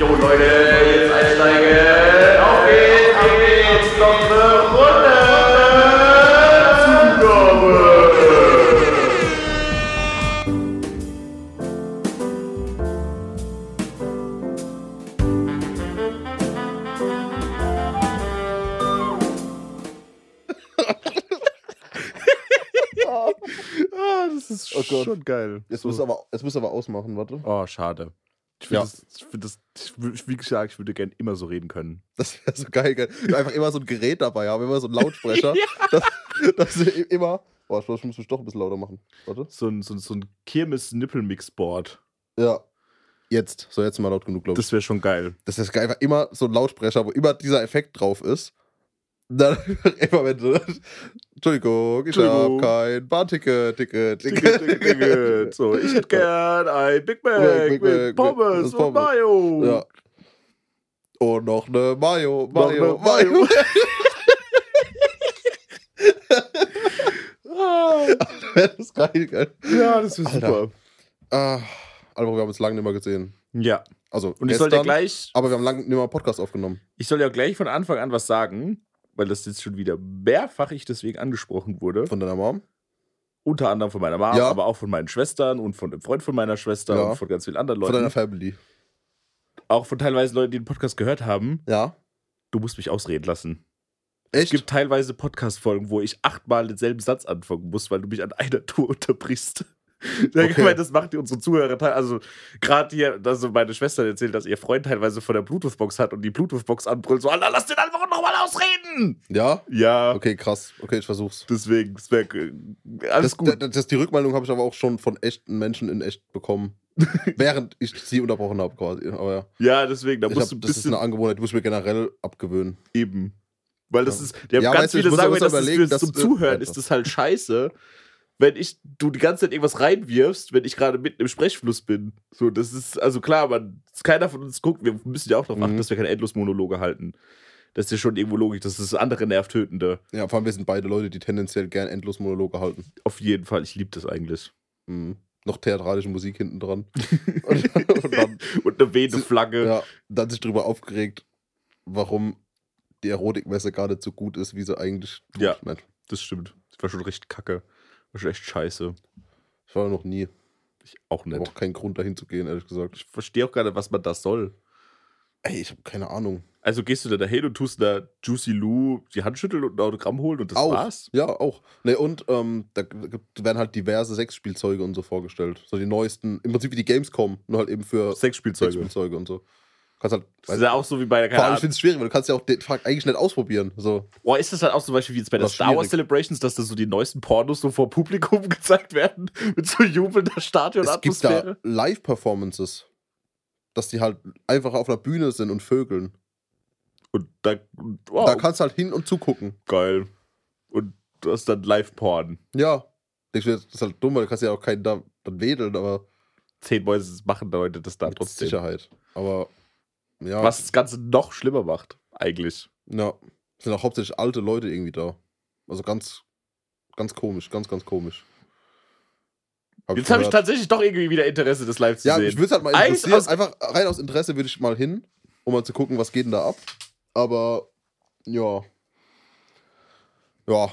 Jo Leute, jetzt einsteigen. Auf geht's, ab geht's. Noch eine Runde. Zugabe. Ah, das ist Oh Gott. schon geil. Jetzt So. muss aber, jetzt muss aber ausmachen, warte. Oh, schade. Ich finde Ja. das, ich find das, ich, wie gesagt, ich würde gerne immer so reden können. Das wäre so geil, gell? Einfach immer so ein Gerät dabei haben, immer so ein Lautsprecher. dass, dass du i- immer. Boah, ich muss mich doch ein bisschen lauter machen. Warte. So ein, so ein, so ein Kirmes-Nippel-Mix-Board. Ja. Jetzt. So, jetzt mal laut genug, glaube ich. Das wäre schon geil. Das ist geil, einfach immer so ein Lautsprecher, wo immer dieser Effekt drauf ist. Dann immer wenn du. Entschuldigung, ich habe kein Bahnticket, Ticket, Ticket, Ticket, Ticket. So, ich hätte gern ein Big Mac, Big Mac mit mit- Pommes mit und Pommes. Mayo. Ja. Und noch eine Mayo, Noch Mayo, eine Mayo. Ah, das ist geil, geil. ja, das ist Alter. super. Ah, wir haben uns lange nicht mehr gesehen. Ja, Also, und ich soll gestern, gleich, aber wir haben lange nicht mehr einen Podcast aufgenommen. ich soll ja gleich von Anfang an was sagen, weil das jetzt schon wieder mehrfach ich deswegen angesprochen wurde. Von deiner Mom. Unter anderem von meiner Mama, Ja. aber auch von meinen Schwestern und von dem Freund von meiner Schwester Ja. und von ganz vielen anderen Von Leuten. deiner Family. auch von teilweise Leuten, die den Podcast gehört haben. Ja. Du musst mich ausreden lassen. Es Echt? gibt teilweise Podcast-Folgen, wo ich achtmal denselben Satz anfangen muss, weil du mich an einer Tour unterbrichst. Okay. ich meine, das macht die unsere Zuhörer teil- Also, gerade hier, also meine Schwester erzählt, dass ihr Freund teilweise von der Bluetooth-Box hat und die Bluetooth-Box anbrüllt, so, Alter, lass den einfach nochmal ausreden! ja? Ja, Okay, krass. Okay, ich versuch's. deswegen, es wär, alles Das, gut. Das, das, die Rückmeldung habe ich aber auch schon von echten Menschen in echt bekommen. während ich sie unterbrochen habe, quasi. Aber ja. ja, deswegen, da musst hab, du ein das ist bisschen eine Angewohnheit, die muss ich mir generell abgewöhnen. eben. Weil das Ja. ist, die haben Ja, ganz weißt viele sagen, mir, dass das überlegen, dass, zum äh, Zuhören ist das halt scheiße, wenn ich, du die ganze Zeit irgendwas reinwirfst, wenn ich gerade mitten im Sprechfluss bin. So, das ist, also klar, man, keiner von uns guckt, wir müssen ja auch darauf achten, Mhm. dass wir keine Endlosmonologe halten. Das ist ja schon irgendwo logisch, das ist das andere Nervtötende. Ja, vor allem wir sind beide Leute, die tendenziell gern endlos Monologe halten. Auf jeden Fall, ich liebe das eigentlich. Mhm. Noch theatralische Musik hinten dran. und, und dann, Und eine wehende Flagge. ja, dann sich darüber aufgeregt, warum die Erotikmesse gar nicht so gut ist, wie sie eigentlich tut. Ja. Nein, Das stimmt. Das war schon recht kacke. War schon echt scheiße. ich war noch nie. Ich auch Ich nicht. auch keinen Grund, dahin zu gehen, ehrlich gesagt. Ich verstehe auch gar nicht, was man da soll. Ey, ich habe keine Ahnung. Also gehst du da dahin und tust da Juicy Lou die Hand schütteln und ein Autogramm holen und das auch. war's? Ja, auch. Ne, und ähm, da werden halt diverse Sexspielzeuge und so vorgestellt. So die neuesten, im Prinzip wie die Gamescom, nur halt eben für Sexspielzeuge. Sexspielzeuge und so. Kannst halt. Das ist ja auch so wie bei der vor allem, ich finde es schwierig, weil du kannst ja auch den Tag eigentlich nicht ausprobieren. So. Boah, ist das halt auch zum Beispiel wie jetzt bei der Star Wars. Celebrations, dass da so die neuesten Pornos so vor Publikum gezeigt werden? Mit so jubelnder Es gibt Stadionatmosphäre? da Live-Performances. Dass die halt einfach auf einer Bühne sind und vögeln. Und da, wow, Da kannst du halt hin und zugucken. geil. Und du hast dann Live-Porn. Ja. Ich das ist halt dumm, weil du kannst ja auch keinen da dann wedeln, aber Zehn Mäuse machen Leute das da mit trotzdem. Sicherheit. Aber ja. Was das Ganze noch schlimmer macht, eigentlich. Ja. Es sind auch hauptsächlich alte Leute irgendwie da. Also ganz, ganz komisch, ganz, ganz komisch. Hab Jetzt habe ich tatsächlich doch irgendwie wieder Interesse, das live zu Ja, sehen. ich würde es halt mal interessieren. aus- Einfach rein aus Interesse würde ich mal hin, um mal zu gucken, was geht denn da ab. Aber ja. Ja,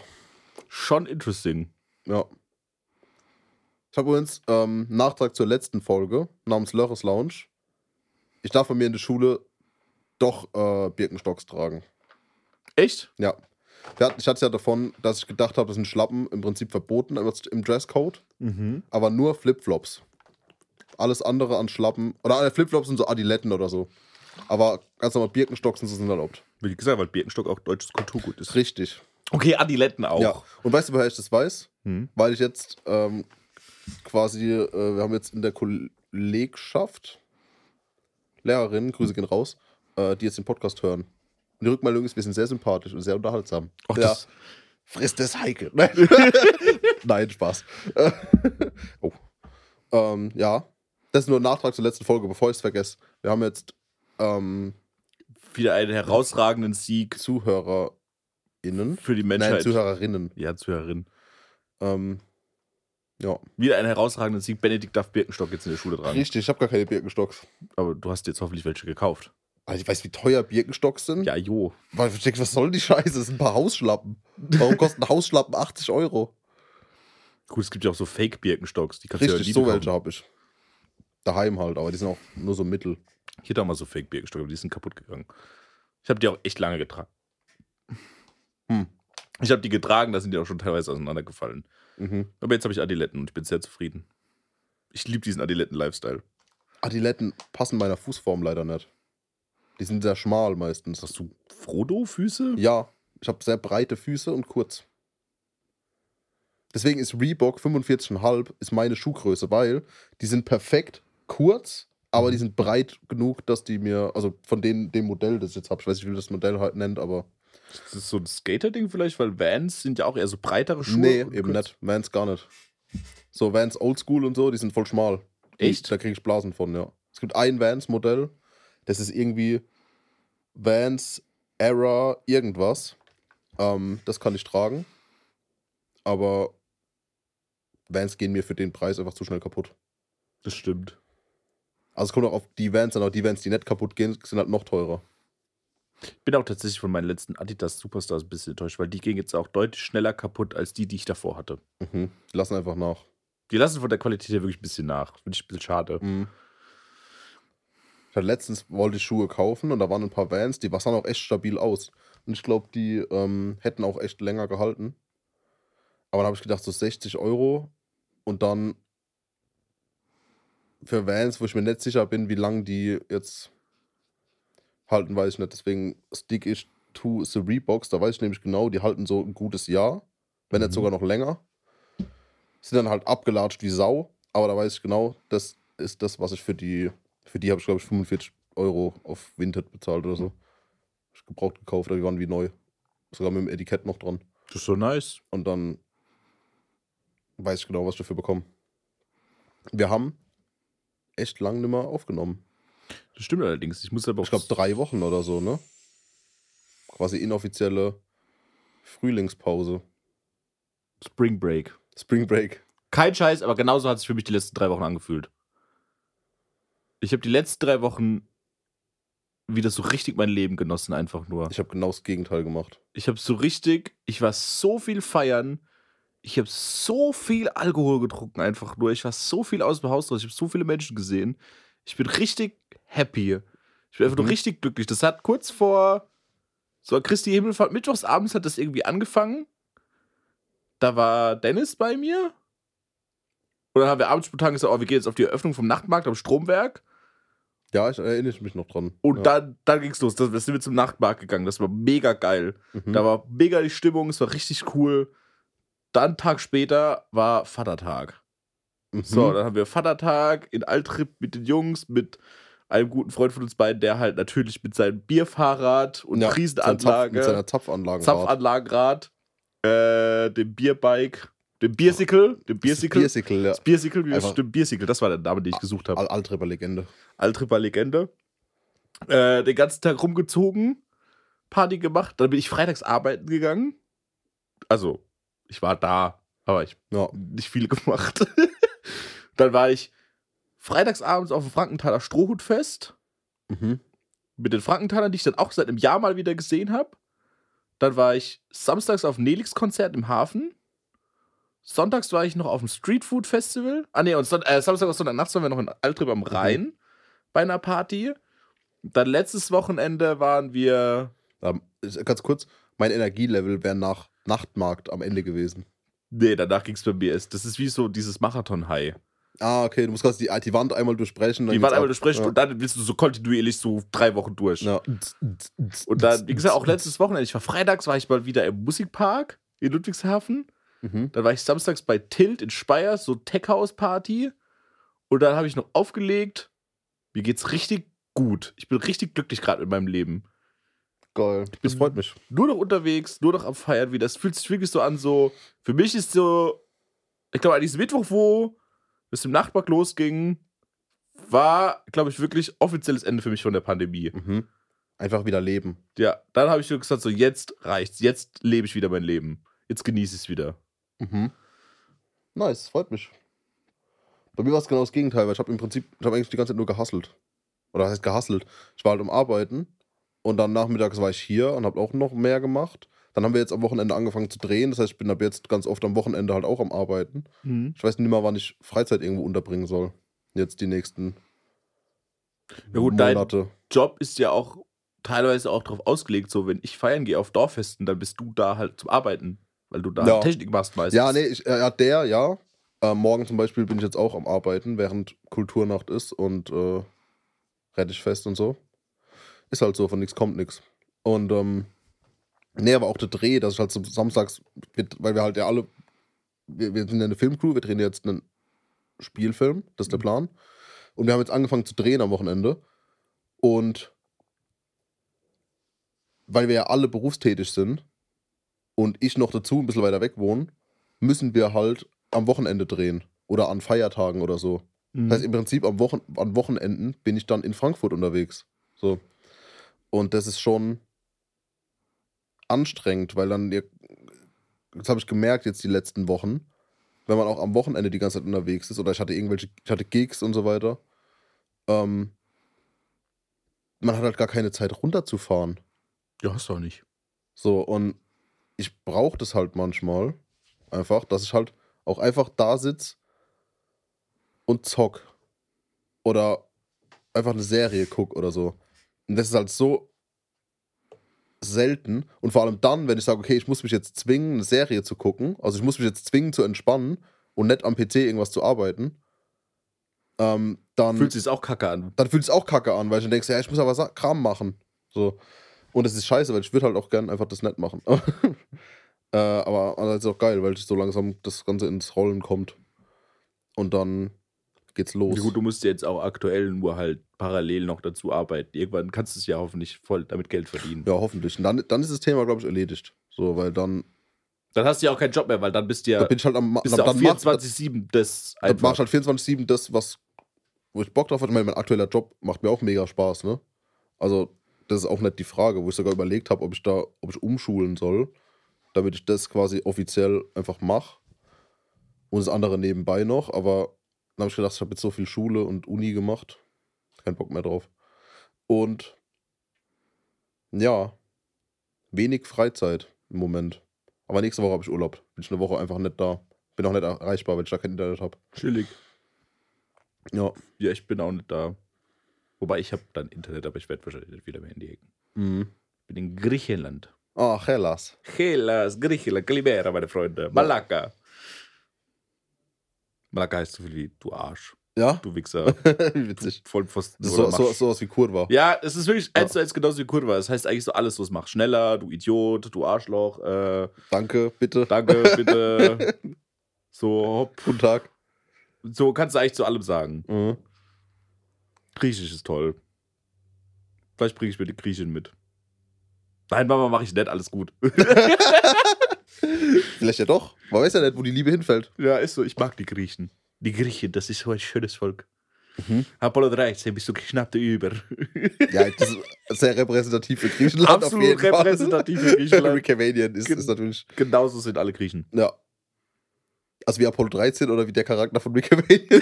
Schon interesting. ja. Ich habe übrigens ähm, Nachtrag zur letzten Folge namens Lörres Lounge. Ich darf bei mir in der Schule doch äh, Birkenstocks tragen. Echt? Ja. Ich hatte ja davon, dass ich gedacht habe, das sind Schlappen im Prinzip verboten im Dresscode, Mhm. aber nur Flipflops. Alles andere an Schlappen, oder äh, Flipflops sind so Adiletten oder so. Aber ganz normal Birkenstocks sind so sind erlaubt. Wie gesagt, weil Birkenstock auch deutsches Kulturgut ist. Richtig. Okay, Adiletten auch. Ja. Und weißt du, woher ich das weiß? Hm. Weil ich jetzt ähm, quasi, äh, wir haben jetzt in der Kollegschaft Lehrerinnen, Grüße gehen raus, äh, die jetzt den Podcast hören. Und die Rückmeldung ist, wir sind sehr sympathisch und sehr unterhaltsam. Ach, ja. das, Frisst das Heike. Nein, Spaß. oh. Ähm, ja. Das ist nur ein Nachtrag zur letzten Folge, bevor ich es vergesse. Wir haben jetzt ähm, wieder einen herausragenden Sieg ZuhörerInnen. für die Nein, Menschheit. Zuhörerinnen. ja, Zuhörerin. Ähm, Ja. Wieder einen herausragenden Sieg. Benedikt darf Birkenstock jetzt in der Schule tragen. Richtig, ich habe gar keine Birkenstocks. Aber du hast jetzt hoffentlich welche gekauft. Also ich weiß, wie teuer Birkenstocks sind. Ja, jo. Weil ich denke, was soll die Scheiße? Das sind ein paar Hausschlappen. Warum kosten Hausschlappen 80 Euro? Gut, es gibt ja auch so Fake-Birkenstocks. Die kannst du ja Richtig, nie so welche habe ich. Daheim halt, aber die sind auch nur so mittel. Hier da mal so Fake-Birkenstock, aber die sind kaputt gegangen. Ich habe die auch echt lange getragen. Hm. Ich habe die getragen, da sind die auch schon teilweise auseinandergefallen. Mhm. Aber jetzt habe ich Adiletten und ich bin sehr zufrieden. Ich liebe diesen Adiletten-Lifestyle. Adiletten passen meiner Fußform leider nicht. Die sind sehr schmal meistens. Hast du Frodo-Füße? Ja, ich habe sehr breite Füße und kurz. Deswegen ist Reebok 45,5 ist meine Schuhgröße, weil die sind perfekt kurz, aber die sind breit genug, dass die mir, also von denen, dem Modell, das ich jetzt habe, ich weiß nicht, wie das Modell halt nennt, aber Das ist so ein Skater-Ding vielleicht, weil Vans sind ja auch eher so breitere Schuhe. nee, eben nicht. Vans gar nicht. So Vans Oldschool und so, die sind voll schmal. Echt? Da kriege ich Blasen von, ja. Es gibt ein Vans-Modell, das ist irgendwie Vans Era irgendwas. Ähm, das kann ich tragen. Aber Vans gehen mir für den Preis einfach zu schnell kaputt. Das stimmt. Also es kommt auch auf die Vans an, auch die Vans, die nicht kaputt gehen, sind halt noch teurer. Ich bin auch tatsächlich von meinen letzten Adidas Superstars ein bisschen enttäuscht, weil die gingen jetzt auch deutlich schneller kaputt als die, die ich davor hatte. Mhm. Die lassen einfach nach. Die lassen von der Qualität her wirklich ein bisschen nach. Finde ich ein bisschen schade. Mhm. Ich hatte letztens wollte ich Schuhe kaufen und da waren ein paar Vans, die sahen auch echt stabil aus. Und ich glaube, die ähm, hätten auch echt länger gehalten. Aber dann habe ich gedacht, so 60 Euro und dann für Vans, wo ich mir nicht sicher bin, wie lange die jetzt halten, weiß ich nicht. Deswegen stick ich to the Reeboks. Da weiß ich nämlich genau, die halten so ein gutes Jahr, wenn nicht Mhm. sogar noch länger. Sind dann halt abgelatscht wie Sau, aber da weiß ich genau, das ist das, was ich für die, für die habe ich glaube ich 45 Euro auf Vinted bezahlt oder so. Ich gebraucht gekauft, die waren wie neu. Sogar mit dem Etikett noch dran. Das ist so nice. Und dann weiß ich genau, was ich dafür bekomme. Wir haben echt lang nicht mehr aufgenommen. Das stimmt allerdings. Ich muss aber. Ich glaube drei Wochen oder so, ne? Quasi inoffizielle Frühlingspause. Spring Break. Spring Break. Kein Scheiß, aber genauso hat sich für mich die letzten drei Wochen angefühlt. Ich habe die letzten drei Wochen wieder so richtig mein Leben genossen, einfach nur. Ich habe genau das Gegenteil gemacht. Ich habe so richtig, ich war so viel feiern. Ich habe so viel Alkohol getrunken, einfach nur. Ich war so viel aus dem Haus raus. Ich habe so viele Menschen gesehen. Ich bin richtig happy. Ich bin einfach Mhm. nur richtig glücklich. Das hat kurz vor so Christi Himmelfahrt, mittwochsabends hat das irgendwie angefangen. Da war Dennis bei mir. Und dann haben wir abends spontan gesagt, oh, wir gehen jetzt auf die Eröffnung vom Nachtmarkt am Stromwerk. Ja, ich erinnere mich noch dran. Und ja. dann, dann ging's los. Da sind wir zum Nachtmarkt gegangen. Das war mega geil. Mhm. Da war mega die Stimmung, es war richtig cool. Dann einen Tag später war Vatertag. Mhm. So, dann haben wir Vatertag in Altrip mit den Jungs, mit einem guten Freund von uns beiden, der halt natürlich mit seinem Bierfahrrad und Ja, Riesenanlage, mit seiner Zapfanlage. Zapfanlagenrad, äh, dem Bierbike, dem Biersicle, dem Biersicle, Biersicle, ja. das Biersicle, wie das Einfach- stimmt, Biersicle, das war der Name, den ich gesucht habe. Al Altripper Legende. Altripper Legende. Äh, den ganzen Tag rumgezogen, Party gemacht. Dann bin ich freitags arbeiten gegangen. Also, ich war da, aber ich Ja. nicht viel gemacht. dann war ich freitags abends auf dem Frankenthaler Strohhutfest Mhm. mit den Frankentalern, die ich dann auch seit einem Jahr mal wieder gesehen habe. Dann war ich samstags auf Nelix-Konzert im Hafen. Sonntags war ich noch auf dem Streetfood Festival. Ah, nee, und Son äh, Samstag und Sonntagnachts waren wir noch in Altrip am Rhein bei einer Party. Dann letztes Wochenende waren wir. Ähm, ist- ganz kurz, mein Energielevel wäre nach Nachtmarkt am Ende gewesen. Nee, danach ging es bei mir. Das ist wie so dieses Marathon-High. Ah, okay, du musst quasi die, die Wand einmal durchbrechen. dann Die geht's waren ab. einmal durchsprechen ja. und dann willst du so kontinuierlich so drei Wochen durch. Ja. Und dann, wie gesagt, auch letztes Wochenende, ich war freitags, war ich mal wieder im Musikpark in Ludwigshafen. Mhm. Dann war ich samstags bei Tilt in Speyer, so Tech-House-Party. Und dann habe ich noch aufgelegt. Mir geht's richtig gut. Ich bin richtig glücklich gerade mit meinem Leben. Geil. Das freut mich. Nur noch unterwegs, nur noch am Feiern wieder. Es fühlt sich wirklich so an, so. Für mich ist so. Ich glaube, an diesem Mittwoch, wo es im Nachtmarkt losging, war, glaube ich, wirklich offizielles Ende für mich von der Pandemie. Mhm. Einfach wieder leben. Ja, dann habe ich gesagt, so jetzt reicht's. Jetzt lebe ich wieder mein Leben. Jetzt genieße ich es wieder. Mhm. Nice, freut mich. Bei mir war es genau das Gegenteil, weil ich habe im Prinzip, ich habe eigentlich die ganze Zeit nur gehasselt. Oder was heißt gehasselt? Ich war halt am Arbeiten und dann nachmittags war ich hier und habe auch noch mehr gemacht. Dann haben wir jetzt am Wochenende angefangen zu drehen. Das heißt, ich bin ab jetzt ganz oft am Wochenende halt auch am Arbeiten. Mhm. Ich weiß nicht mehr, wann ich Freizeit irgendwo unterbringen soll. Jetzt die nächsten Ja gut, dein Monate. Job ist ja auch teilweise auch darauf ausgelegt, so wenn ich feiern gehe auf Dorffesten, dann bist du da halt zum Arbeiten, weil du da Ja. Technik machst meistens. Ja, nee, ich, äh, ja, der, ja. Äh, morgen zum Beispiel bin ich jetzt auch am Arbeiten, während Kulturnacht ist und äh, Rettichfest und so. Ist halt so, von nichts kommt nichts. Und, ähm, nee, aber auch der Dreh, dass ich halt so samstags, weil wir halt ja alle, wir, wir sind ja eine Filmcrew, wir drehen jetzt einen Spielfilm, das ist der Plan. Und wir haben jetzt angefangen zu drehen am Wochenende. Und weil wir ja alle berufstätig sind und ich noch dazu ein bisschen weiter weg wohne, müssen wir halt am Wochenende drehen oder an Feiertagen oder so. Mhm. Das heißt, im Prinzip am Wochen an Wochenenden bin ich dann in Frankfurt unterwegs. So. Und das ist schon anstrengend, weil dann, das habe ich gemerkt jetzt die letzten Wochen, wenn man auch am Wochenende die ganze Zeit unterwegs ist oder ich hatte irgendwelche, ich hatte Gigs und so weiter, ähm, man hat halt gar keine Zeit runterzufahren. ja, hast du auch nicht. So, und ich brauche das halt manchmal einfach, dass ich halt auch einfach da sitze und zock. Oder einfach eine Serie guck oder so. Und das ist halt so selten. Und vor allem dann, wenn ich sage, okay, ich muss mich jetzt zwingen, eine Serie zu gucken. Also ich muss mich jetzt zwingen zu entspannen und nicht am PC irgendwas zu arbeiten. Ähm, dann Fühlt sich auch kacke an. dann fühlt es auch kacke an, weil ich dann denkst, ja, ich muss aber Kram machen. So. Und das ist scheiße, weil ich würde halt auch gern einfach das nett machen. äh, aber andererseits ist auch geil, weil so langsam das Ganze ins Rollen kommt. Und dann geht's los. Ja, gut, du musst jetzt auch aktuell nur halt parallel noch dazu arbeiten. Irgendwann kannst du es ja hoffentlich voll damit Geld verdienen. Ja, hoffentlich. Und dann, dann ist das Thema, glaube ich, erledigt. So, weil dann, Dann hast du ja auch keinen Job mehr, weil dann bist du ja, da bin ich halt am Ma- bist dann, du auf dann mach, 24-7 das dann mach ich einfach. halt 24-7 das, was, wo ich Bock drauf hatte. Ich meine, mein aktueller Job macht mir auch mega Spaß, ne? Also, das ist auch nicht die Frage, wo ich sogar überlegt habe, ob ich da, ob ich umschulen soll, damit ich das quasi offiziell einfach mache. Und das andere nebenbei noch, aber dann habe ich gedacht, ich habe jetzt so viel Schule und Uni gemacht. Kein Bock mehr drauf. Und ja, wenig Freizeit im Moment. Aber nächste Woche habe ich Urlaub. Bin ich eine Woche einfach nicht da. Bin auch nicht erreichbar, weil ich da kein Internet habe. Chillig. Ja. Ja, ich bin auch nicht da. Wobei ich habe dann Internet, aber ich werde wahrscheinlich nicht wieder mehr in die Ecken. Mhm. Ich bin in Griechenland. Ach, Hellas. Hellas, Griechenland, Kalimera, meine Freunde. Malakka. Malakka heißt so viel wie du Arsch, Ja? du Wichser, witzig. du Vollpfosten. So, so, Marsch. sowas wie Kurva. Ja, es ist wirklich eins zu eins genauso wie Kurva. Das heißt eigentlich so alles, was macht. Schneller, du Idiot, du Arschloch, äh, Danke, bitte. danke, bitte. So, hopp. Guten Tag. So kannst du eigentlich zu allem sagen. Mhm. Griechisch ist toll. Vielleicht bringe ich mir die Griechin mit. Nein, Mama, mache ich nicht, alles gut. Vielleicht ja doch. Man weiß ja nicht, wo die Liebe hinfällt. ja, ist so, ich mag die Griechen. Die Griechen, das ist so ein schönes Volk. Mhm. Apollo 13, bist du knapp über. Ja, das ist sehr repräsentativ für Griechenland. auf Absolut jeden Fall. repräsentativ für Griechenland. Rick Cavanian ist, Gen- ist natürlich. Genauso sind alle Griechen. Ja. Also wie Apollo 13 oder wie der Charakter von Rick Cavanian.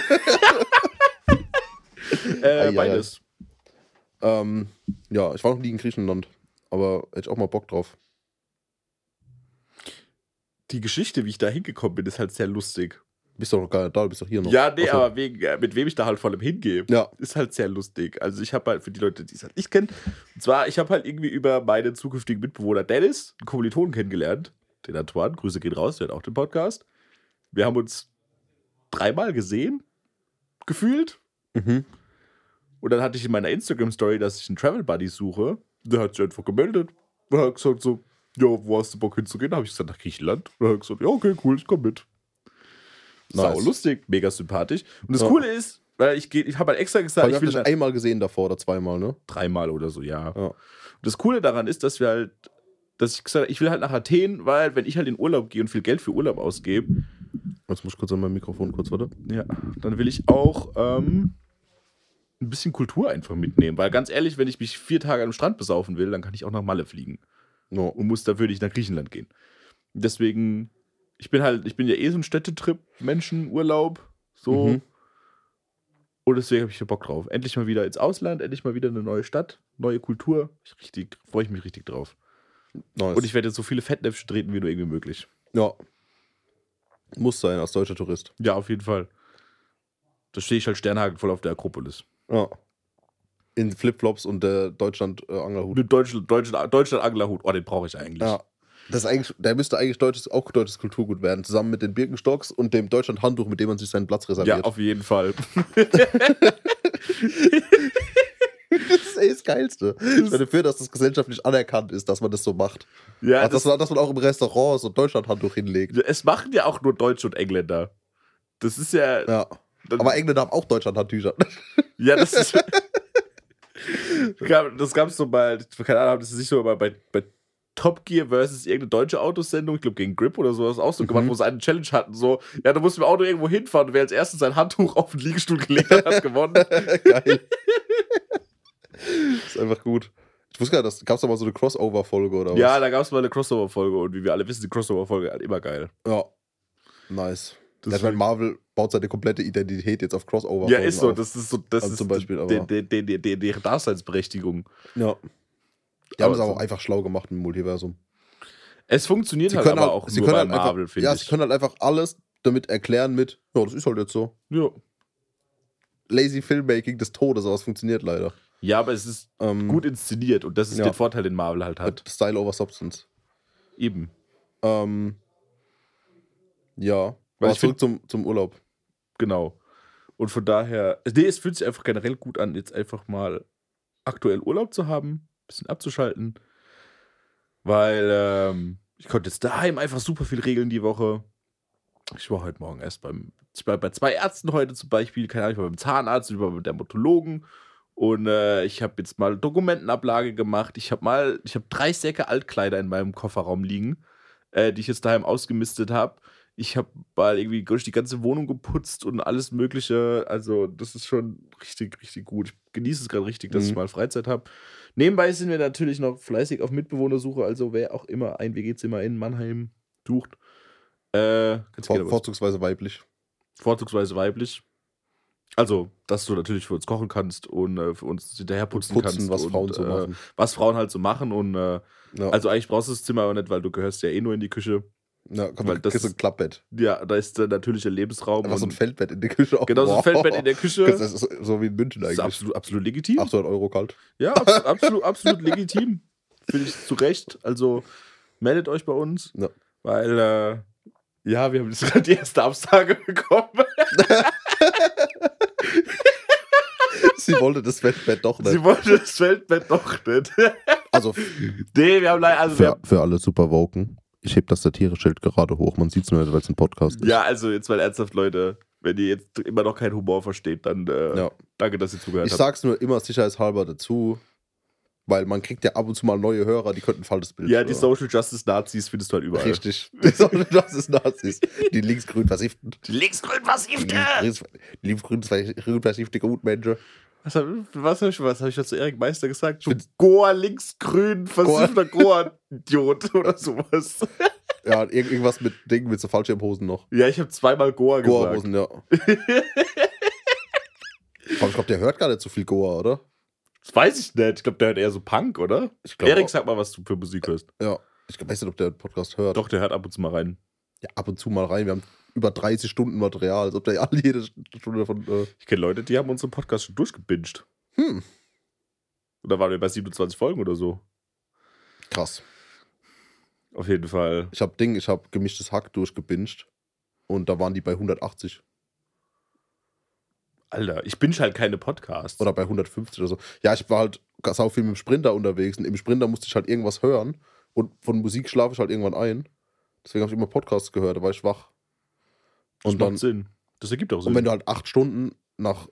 Äh, Ei, ei, ei. beides. ähm, ja, ich war noch nie in Griechenland. Aber hätte ich auch mal Bock drauf. Die Geschichte, wie ich da hingekommen bin, ist halt sehr lustig. Bist doch noch gar nicht da, du bist doch hier noch. Ja, nee, Ach so. aber wegen, äh, mit wem ich da halt vor allem hingehe, Ja. ist halt sehr lustig. Also ich habe halt für die Leute, die es halt nicht kennen, und zwar, ich habe halt irgendwie über meinen zukünftigen Mitbewohner Dennis, einen Kommilitonen kennengelernt, den Antoine, Grüße gehen raus, der hat auch den Podcast. Wir haben uns dreimal gesehen, gefühlt. Mhm. Und dann hatte ich in meiner Instagram-Story, dass ich einen Travel Buddy suche. Der hat sich einfach gemeldet. Und hat gesagt so, ja, wo hast du Bock hinzugehen? Da habe ich gesagt, nach Griechenland. Und er hat gesagt, ja, okay, cool, ich komm mit. Sau Nice. lustig, mega sympathisch. Und das Ja. Coole ist, weil ich, ich habe halt extra gesagt, ich ich will habe dich einmal gesehen davor oder zweimal, ne? dreimal oder so, ja. Ja. Und das Coole daran ist, dass wir halt, dass ich gesagt habe, ich will halt nach Athen, weil wenn ich halt in Urlaub gehe und viel Geld für Urlaub ausgebe, Jetzt muss ich kurz an mein Mikrofon kurz, warte. ja, dann will ich auch ähm, ein bisschen Kultur einfach mitnehmen. Weil ganz ehrlich, wenn ich mich vier Tage am Strand besaufen will, dann kann ich auch nach Malle fliegen No. und muss dafür nicht nach Griechenland gehen. Deswegen Ich bin halt, ich bin ja eh so ein Städtetrip, Menschen, Urlaub, so. Mhm. Und deswegen habe ich hier Bock drauf. Endlich mal wieder ins Ausland, endlich mal wieder eine neue Stadt, neue Kultur. Ich richtig, freue ich mich richtig drauf. Nice. Und ich werde jetzt so viele Fettnäpfchen treten, wie nur irgendwie möglich. ja. Muss sein, als deutscher Tourist. Ja, auf jeden Fall. Da stehe ich halt sternhagelvoll auf der Akropolis. Ja. In Flipflops und der Deutschland-Anglerhut. Mit Deutschland, Deutschland, Deutschland Anglerhut. Oh, den brauche ich eigentlich. ja. Das ist eigentlich, der müsste eigentlich deutsches, auch deutsches Kulturgut werden, zusammen mit den Birkenstocks und dem Deutschland-Handtuch, mit dem man sich seinen Platz Ja, reserviert. auf jeden Fall. das ist ey, das Geilste. Ich bin dafür, dass das gesellschaftlich anerkannt ist, dass man das so macht. Ja, Also, das, dass, man, dass man auch im Restaurant so Deutschland-Handtuch hinlegt. es machen ja auch nur Deutsche und Engländer. Das ist ja. Ja. Aber Engländer haben auch Deutschland-Handtücher. Ja, das ist. Das gab es so bei, keine Ahnung, das ist nicht so bei, bei, bei Top Gear versus irgendeine deutsche Autosendung, ich glaube gegen Grip oder sowas auch so Mhm. gemacht, wo sie eine Challenge hatten, so, ja, du musst mit dem Auto irgendwo hinfahren und wer als erstes sein Handtuch auf den Liegestuhl gelegt hat, hat gewonnen. Geil. ist einfach gut. Ich wusste gar nicht, gab es da mal so eine Crossover-Folge oder was? ja, da gab es mal eine Crossover-Folge und wie wir alle wissen, die Crossover-Folge immer geil. Ja. Nice. Das ja, ich meine, Marvel baut seine komplette Identität jetzt auf Crossover. ja, ist so, auf. das ist so, das Also ist zum Beispiel, aber- die, die, die, die, die, deren Daseinsberechtigung. Ja. Die haben es Aber aber auch einfach schlau gemacht im Multiversum. Es funktioniert halt aber auch sie nur können bei halt Marvel, einfach, ja, ich. sie können halt einfach alles damit erklären mit, ja, das ist halt jetzt so. ja. Lazy Filmmaking des Todes, aber es funktioniert leider. ja, aber es ist Ähm, gut inszeniert und das ist Ja. der Vorteil, den Marvel halt hat. Style over Substance. Eben. Ähm, ja. Weil Aber zurück zum, zum Urlaub. Genau. Und von daher, nee, es fühlt sich einfach generell gut an, jetzt einfach mal aktuell Urlaub zu haben, ein bisschen abzuschalten. Weil ähm, ich konnte jetzt daheim einfach super viel regeln die Woche. Ich war heute Morgen erst beim, war bei zwei Ärzten heute zum Beispiel, keine Ahnung, ich war beim Zahnarzt, ich war beim Dermatologen und äh, ich habe jetzt mal Dokumentenablage gemacht. Ich habe mal, ich habe drei Säcke Altkleider in meinem Kofferraum liegen, äh, die ich jetzt daheim ausgemistet habe. Ich habe mal irgendwie durch die ganze Wohnung geputzt und alles Mögliche. Also, das ist schon richtig, richtig gut. Ich genieße es gerade richtig, dass Mhm. ich mal Freizeit habe. Nebenbei sind wir natürlich noch fleißig auf Mitbewohnersuche. Also, wer auch immer ein WG-Zimmer in Mannheim sucht, äh, Vor, vorzugsweise weiblich. vorzugsweise weiblich. Also, dass du natürlich für uns kochen kannst und äh, für uns hinterher putzen, Putzen, kannst. was und, Frauen so äh. Was Frauen halt so machen. Und äh, Ja, also eigentlich brauchst du das Zimmer aber nicht, weil du gehörst ja eh nur in die Küche. Ja komm, weil das- du ein Klappbett. Ja, da ist der natürliche Lebensraum. Einfach so ein Feldbett in der Küche. auch. genau so ein Wow. Feldbett in der Küche. Das ist so wie in München Das ist eigentlich. absolut, absolut legitim. 800 Euro kalt. Ja, abs absolut, absolut legitim. Finde ich zu Recht. Also meldet euch bei uns, Ja. weil äh, ja, wir haben jetzt gerade die erste Absage bekommen. Sie wollte das Feldbett doch nicht. Sie wollte das Feldbett doch nicht. Also nee, wir haben leider, also für, für alle super Woken. Ich heb das Satire-Schild gerade hoch. Man sieht es nur weil es ein Podcast ist. Ja, also jetzt mal ernsthaft, Leute, wenn ihr jetzt immer noch keinen Humor versteht, dann äh, Ja. danke, dass ihr zugehört Ich habt. sag's nur immer sicherheitshalber dazu, weil man kriegt ja ab und zu mal neue Hörer, die könnten ein falsches Bild Ja, die hören. Social Justice Nazis findest du halt überall. Richtig. Die Social Justice Nazis. Die linksgrün versifften. Die linksgrün Die versiffte! linksgrün linksgrün versiffte Gutmenschen. Was habe was hab ich, was hab ich dazu Erik Meister gesagt? Du Goa linksgrün versiffter Goa-Idiot oder sowas. Ja, irgendwas mit Dingen mit so Fallschirmhosen noch. Ja, ich habe zweimal Goa gesagt. Goa-Hosen, ja. Aber ich glaube, der hört gar nicht so viel Goa, oder? Das weiß ich nicht. Ich glaube, der hört eher so Punk, oder? Ich glaube Erik, sag mal, was du für Musik hörst. Ja. Ich weiß nicht, ob der Podcast hört. Doch, der hört ab und zu mal rein. Ja, ab und zu mal rein. Wir haben über 30 Stunden Material, als ob der alle jede Stunde davon. Äh, Ich kenne Leute, die haben unseren Podcast schon durchgebinged. hm, Und da waren wir bei 27 Folgen oder so. krass. Auf jeden Fall. Ich habe Ding, ich habe gemischtes Hack durchgebinged und da waren die bei 180 Alter, ich binge halt keine Podcasts. oder bei 150 oder so. Ja, ich war halt sau viel mit dem Sprinter unterwegs und im Sprinter musste ich halt irgendwas hören und von Musik schlafe ich halt irgendwann ein. Deswegen habe ich immer Podcasts gehört, da war ich wach. das Und macht dann, Sinn. Das ergibt auch Sinn. und wenn du halt acht Stunden nach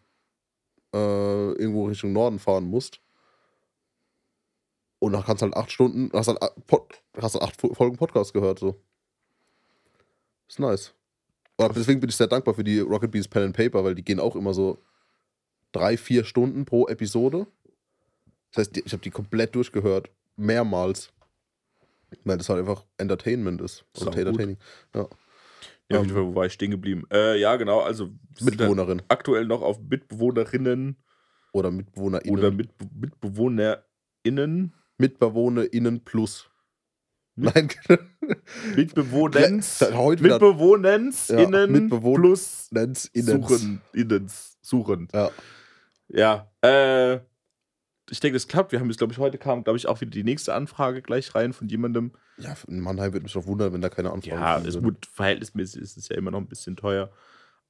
äh, irgendwo Richtung Norden fahren musst und dann kannst halt acht Stunden, hast halt, Pod, hast halt acht Fo- Folgen Podcast gehört, so. Ist nice. Aber deswegen bin ich sehr dankbar für die Rocket Beans Pen and Paper, weil die gehen auch immer so drei, vier Stunden pro Episode. Das heißt, ich habe die komplett durchgehört. Mehrmals. Weil das halt einfach Entertainment ist. Sau Und Entertaining. Ja. Ja, auf jeden Fall, wo war ich stehen geblieben? Äh, ja, genau, also Mitbewohnerin aktuell noch auf Mitbewohnerinnen oder MitbewohnerInnen. oder Mitbe MitbewohnerInnen. MitbewohnerInnen plus. Mit- Nein, Mitbewohnens. Heute Mitbewohnens Ja, innen Mitbewohn- plus Innens. suchen. Innens. Suchen. Ja. Ja, äh, ich denke, das klappt. Wir haben jetzt, glaube ich, heute kam, glaube ich, auch wieder die nächste Anfrage gleich rein von jemandem. ja, in Mannheim würde mich doch wundern, wenn da keine Anfragen Ja, sind. es gut, verhältnismäßig ist es ja immer noch ein bisschen teuer.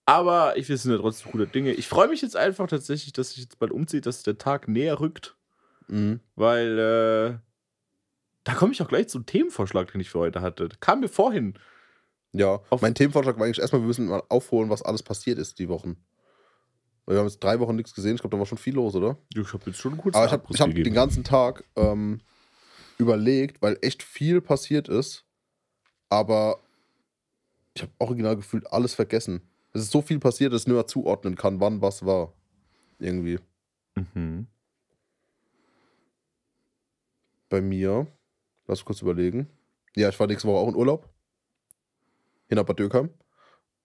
Aber ich wir sind ja trotzdem guter Dinge. Ich freue mich jetzt einfach tatsächlich, dass sich jetzt bald umzieht, dass der Tag näher rückt, Mhm. weil äh, da komme ich auch gleich zum Themenvorschlag, den ich für heute hatte. Kam mir vorhin. Ja, mein Themenvorschlag war eigentlich erstmal, wir müssen mal aufholen, was alles passiert ist die Wochen. Wir haben jetzt drei Wochen nichts gesehen. Ich glaube, da war schon viel los, oder? Ich habe jetzt schon kurzen Aber ich habe hab den ganzen Tag ähm, überlegt, weil echt viel passiert ist. Aber ich habe original gefühlt alles vergessen. Es ist so viel passiert, dass ich mehr zuordnen kann, wann was war. Irgendwie. Mhm. Bei mir, lass kurz überlegen. Ja, ich war nächste Woche auch in Urlaub. In Bad Dürkheim.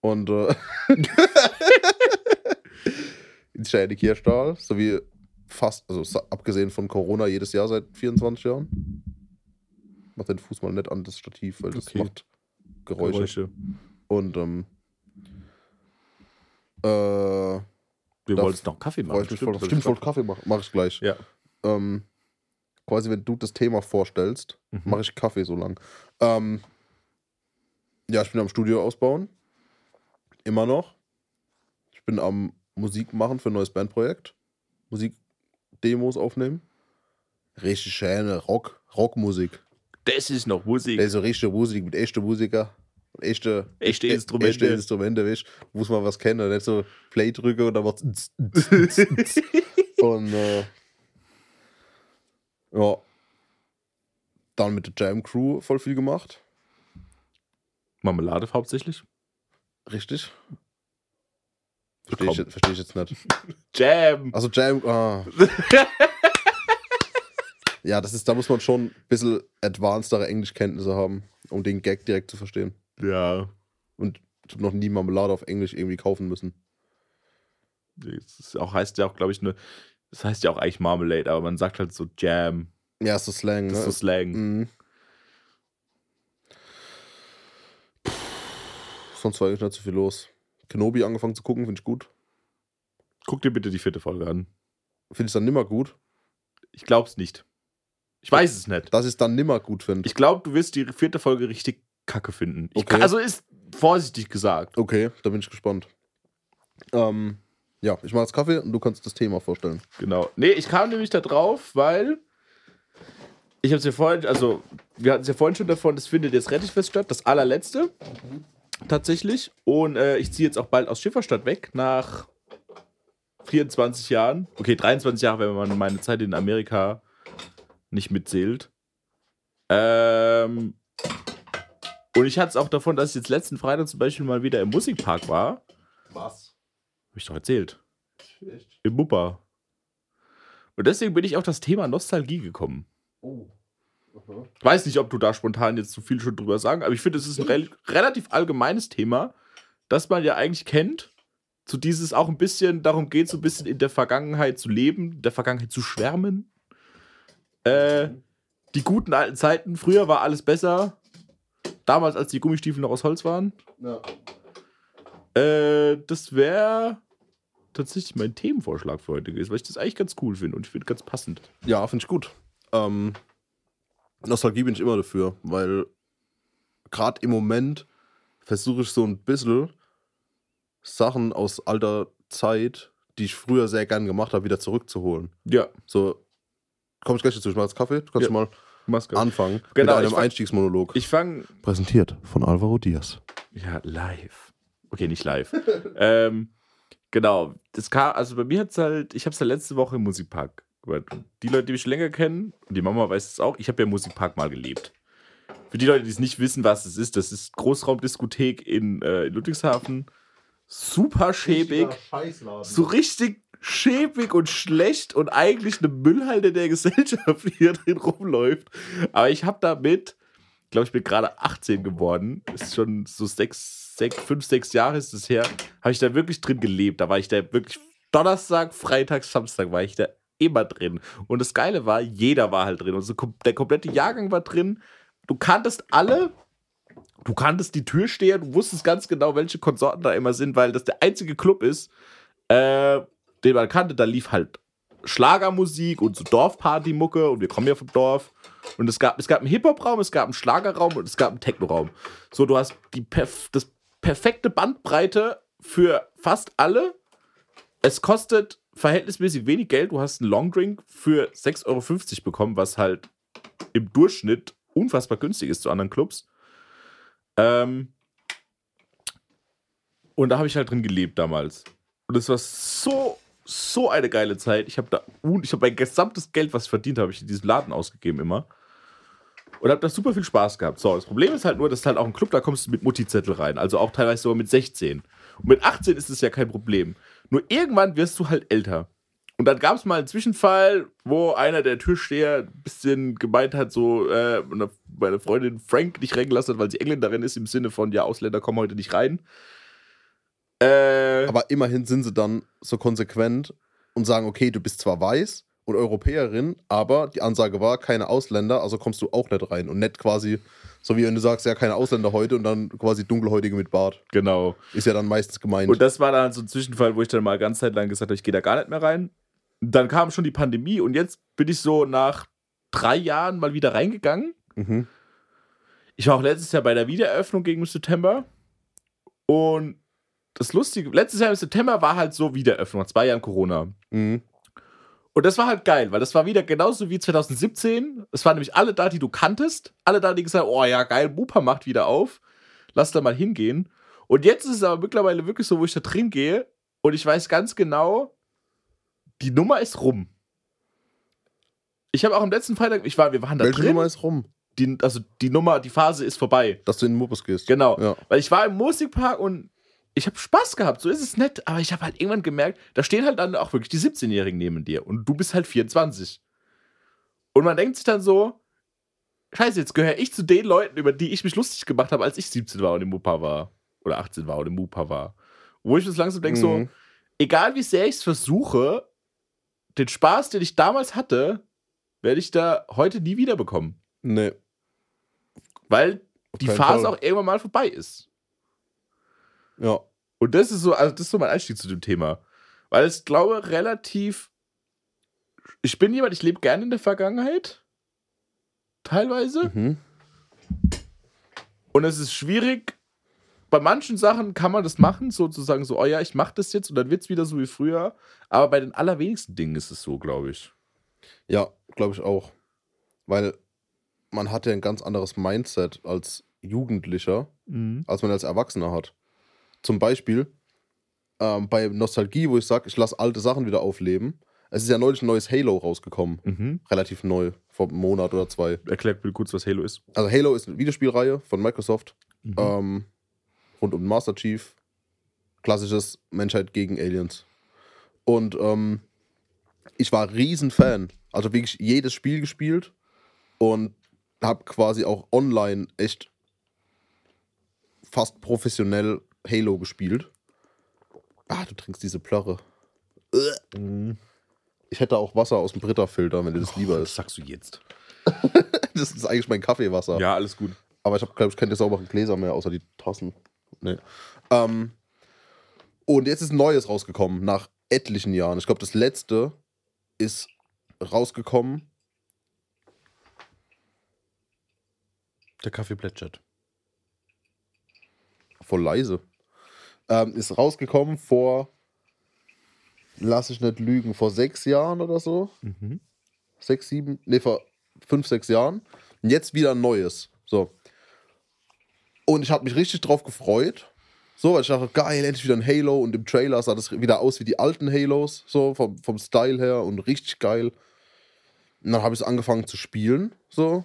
Und äh, in Scheide Kirchstahl, sowie fast, also abgesehen von Corona, jedes Jahr seit 24 Jahren. Mach den Fuß mal nicht an das Stativ, weil das Okay. macht Geräusche. Geräusche. Und ähm, äh, Wir wollten noch Kaffee machen. mich voll. Stimmt, voll Kaffee machen. Mach ich gleich. Ja. Ähm, quasi, wenn du das Thema vorstellst, Mhm. mache ich Kaffee so lang. Ähm, ja, ich bin am Studio ausbauen. Immer noch. Ich bin am Musik machen für ein neues Bandprojekt. Musikdemos aufnehmen. Richtig schöne Rock, Rockmusik. Das ist noch Musik. Das ist so richtige Musik mit echten Musiker. Und echte, Echte Instrumente. Echte Instrumente, weißt du. Muss man was kennen. Nicht so Play drücke und dann macht's. Und äh, ja. Dann mit der Jam Crew voll viel gemacht. Marmelade hauptsächlich. Richtig. Verstehe ich, jetzt- versteh ich jetzt nicht. Jam. Also Jam. Ah. ja, das ist, da muss man schon ein bisschen advancedere Englischkenntnisse haben, um den Gag direkt zu verstehen. Ja. Und ich habe noch nie Marmelade auf Englisch irgendwie kaufen müssen. Das auch, heißt ja auch, glaube ich, eine. Das heißt ja auch eigentlich Marmalade, aber man sagt halt so Jam. Ja, ist so Slang, Das ne? ist so Slang. Mhm. Sonst war eigentlich nicht so viel los. Kenobi angefangen zu gucken, finde ich gut. Guck dir bitte die vierte Folge an. Finde ich dann nimmer gut. Ich glaub's nicht. Ich weiß es nicht. Dass ich es dann nimmer gut finde. Ich glaube, du wirst die vierte Folge richtig kacke finden. Ich Okay. kann, also ist vorsichtig gesagt. Okay, da bin ich gespannt. Ähm, ja, ich mache jetzt Kaffee und du kannst das Thema vorstellen. Genau. Nee, ich kam nämlich da drauf, weil ich hab's ja vorhin, also wir hatten es ja vorhin schon davon, das findet jetzt Rettichfest statt, das allerletzte. Tatsächlich. Und äh, ich ziehe jetzt auch bald aus Schifferstadt weg, nach 24 Jahren. Okay, 23 Jahre, wenn man meine Zeit in Amerika nicht mitzählt. Ähm, und ich hatte es auch davon, dass ich jetzt letzten Freitag zum Beispiel mal wieder im Musikpark war. Was? Hab ich doch erzählt. Im Muppa. Und deswegen bin ich auf das Thema Nostalgie gekommen. Oh. Ich weiß nicht, ob du da spontan jetzt zu viel schon drüber sagen, aber ich finde, es ist ein rel relativ allgemeines Thema, das man ja eigentlich kennt. So dieses auch ein bisschen, darum geht so ein bisschen in der Vergangenheit zu leben, in der Vergangenheit zu schwärmen. Äh, die guten alten Zeiten, früher war alles besser. Damals, als die Gummistiefel noch aus Holz waren. Ja. Äh, das wäre tatsächlich mein Themenvorschlag für heute gewesen, weil ich das eigentlich ganz cool finde und ich finde ganz passend. Ja, finde ich gut. Ähm, Nostalgie bin ich immer dafür, weil gerade im Moment versuche ich so ein bisschen Sachen aus alter Zeit, die ich früher sehr gern gemacht habe, wieder zurückzuholen. Ja, So, komme ich gleich dazu. Ich mache jetzt Kaffee. Du kannst Ja. mal Maske. anfangen Genau, mit ich einem fang- Einstiegsmonolog. Ich fange Präsentiert von Alvaro Diaz. Ja, live. Okay, nicht live. ähm, genau. Das kam, also bei mir hat es halt, ich habe es ja letzte Woche im Musikpark Die Leute, die mich schon länger kennen, und die Mama weiß es auch, ich habe ja im Musikpark mal gelebt. Für die Leute, die es nicht wissen, was es ist, das ist Großraumdiskothek in, äh, in Ludwigshafen. Super schäbig. So richtig schäbig und schlecht und eigentlich eine Müllhalde der Gesellschaft, die hier drin rumläuft. Aber ich habe damit, glaube ich, bin gerade 18 geworden, ist schon so sechs, sechs, fünf, sechs Jahre ist es her, habe ich da wirklich drin gelebt. Da war ich da wirklich Donnerstag, Freitag, Samstag war ich da immer drin. Und das Geile war, jeder war halt drin. Und so, kom- der komplette Jahrgang war drin. Du kanntest alle. Du kanntest die Türsteher, du wusstest ganz genau, welche Konsorten da immer sind, weil das der einzige Club ist, äh, den man kannte. Da lief halt Schlagermusik und so Dorfpartymucke und wir kommen ja vom Dorf. Und es gab, es gab einen Hip-Hop-Raum, es gab einen Schlagerraum und es gab einen Techno-Raum. So, du hast die perf das perfekte Bandbreite für fast alle. Es kostet verhältnismäßig wenig Geld. Du hast einen Longdrink für 6,50 Euro bekommen, was halt im Durchschnitt unfassbar günstig ist zu anderen Clubs. Ähm, und da habe ich halt drin gelebt damals. Und es war so, so eine geile Zeit. Ich habe da, ich habe mein gesamtes Geld, was ich verdient habe, ich in diesem Laden ausgegeben immer. Und habe da super viel Spaß gehabt. So, das Problem ist halt nur, das ist halt auch ein Club, da kommst du mit Mutti-Zettel rein. Also auch teilweise sogar mit 16. Und mit 18 ist es ja kein Problem. Nur irgendwann wirst du halt älter. Und dann gab es mal einen Zwischenfall, wo einer der Türsteher ein bisschen gemeint hat, so, äh, meine- Freundin Frank nicht reingelassen hat, weil sie Engländerin ist, im Sinne von, ja, Ausländer kommen heute nicht rein. Äh, Aber immerhin sind sie dann so konsequent und sagen, okay, du bist zwar weiß und Europäerin, aber die Ansage war, keine Ausländer, also kommst du auch nicht rein. Und nicht quasi, so wie wenn du sagst, ja, keine Ausländer heute und dann quasi Dunkelhäutige mit Bart. genau. Ist ja dann meistens gemeint. Und das war dann so ein Zwischenfall, wo ich dann mal ganz Zeit lang gesagt habe, ich gehe da gar nicht mehr rein. Dann kam schon die Pandemie und jetzt bin ich so nach drei Jahren mal wieder reingegangen. mhm. Ich war auch letztes Jahr bei der Wiedereröffnung gegen September. Und das Lustige, letztes Jahr im September war halt so Wiedereröffnung, zwei Jahren Corona. Mhm. Und das war halt geil, weil das war wieder genauso wie 2017. Es waren nämlich alle da, die du kanntest. Alle da, die gesagt haben, oh ja, geil, Bupa macht wieder auf. Lass da mal hingehen. Und jetzt ist es aber mittlerweile wirklich so, wo ich da drin gehe und ich weiß ganz genau, die Nummer ist rum. Ich habe auch am letzten Freitag, ich war, wir waren da Welche drin. Nummer ist rum? Die, also die Nummer, die Phase ist vorbei. Dass du in den Muppes gehst. Genau. Ja. Weil ich war im Musikpark und ich habe Spaß gehabt. So ist es nett. Aber ich habe halt irgendwann gemerkt, da stehen halt dann auch wirklich die 17-Jährigen neben dir und du bist halt 24. Und man denkt sich dann so, scheiße, jetzt gehöre ich zu den Leuten, über die ich mich lustig gemacht habe, als ich 17 war und im Mupa war. Oder 18 war und im Mupa war. Wo ich mir so langsam denke, so, Mhm. egal wie sehr ich es versuche, den Spaß, den ich damals hatte, werde ich da heute nie wieder bekommen. Nee. Weil die Phase Fall. auch irgendwann mal vorbei ist. Ja. Und das ist so, also das ist so mein Einstieg zu dem Thema. Weil ich glaube, relativ. Ich bin jemand, ich lebe gerne in der Vergangenheit. Teilweise. Mhm. Und es ist schwierig. Bei manchen Sachen kann man das machen, sozusagen so, oh ja, ich mache das jetzt und dann wird es wieder so wie früher. Aber bei den allerwenigsten Dingen ist es so, glaube ich. Ja, glaube ich auch. Weil man hat ja ein ganz anderes Mindset als Jugendlicher, als man als Erwachsener hat. Zum Beispiel ähm, bei Nostalgie, wo ich sage, ich lasse alte Sachen wieder aufleben. Es ist ja neulich ein neues Halo rausgekommen. Mhm. Relativ neu, vor einem Monat oder zwei. Erklärt mir kurz, was Halo ist. Also Halo ist eine Videospielreihe von Microsoft. Mhm. Ähm, rund um Master Chief. Klassisches Menschheit gegen Aliens. Und ähm, ich war riesen Fan. Also wirklich jedes Spiel gespielt und habe quasi auch online echt fast professionell Halo gespielt. Ah, du trinkst diese Plörre. Mhm. Ich hätte auch Wasser aus dem Brita-Filter, wenn dir das lieber Das ist. sagst du jetzt. Das ist eigentlich mein Kaffeewasser. Ja, alles gut. Aber ich habe, glaube ich, keine sauberen Gläser mehr, außer die Tassen. Nee. Ähm, und jetzt ist ein neues rausgekommen, nach etlichen Jahren. Ich glaube, das letzte ist rausgekommen. Der Kaffee plätschert. Voll leise. Ähm, ist rausgekommen vor, lass ich nicht lügen, vor sechs Jahren oder so. Mhm. Sechs, sieben, nee, vor fünf, sechs Jahren. Und jetzt wieder ein neues. So. Und ich habe mich richtig drauf gefreut. So, weil ich dachte, geil, endlich wieder ein Halo. Und im Trailer sah das wieder aus wie die alten Halos, so vom, vom Style her und richtig geil. Und dann habe ich es angefangen zu spielen, so.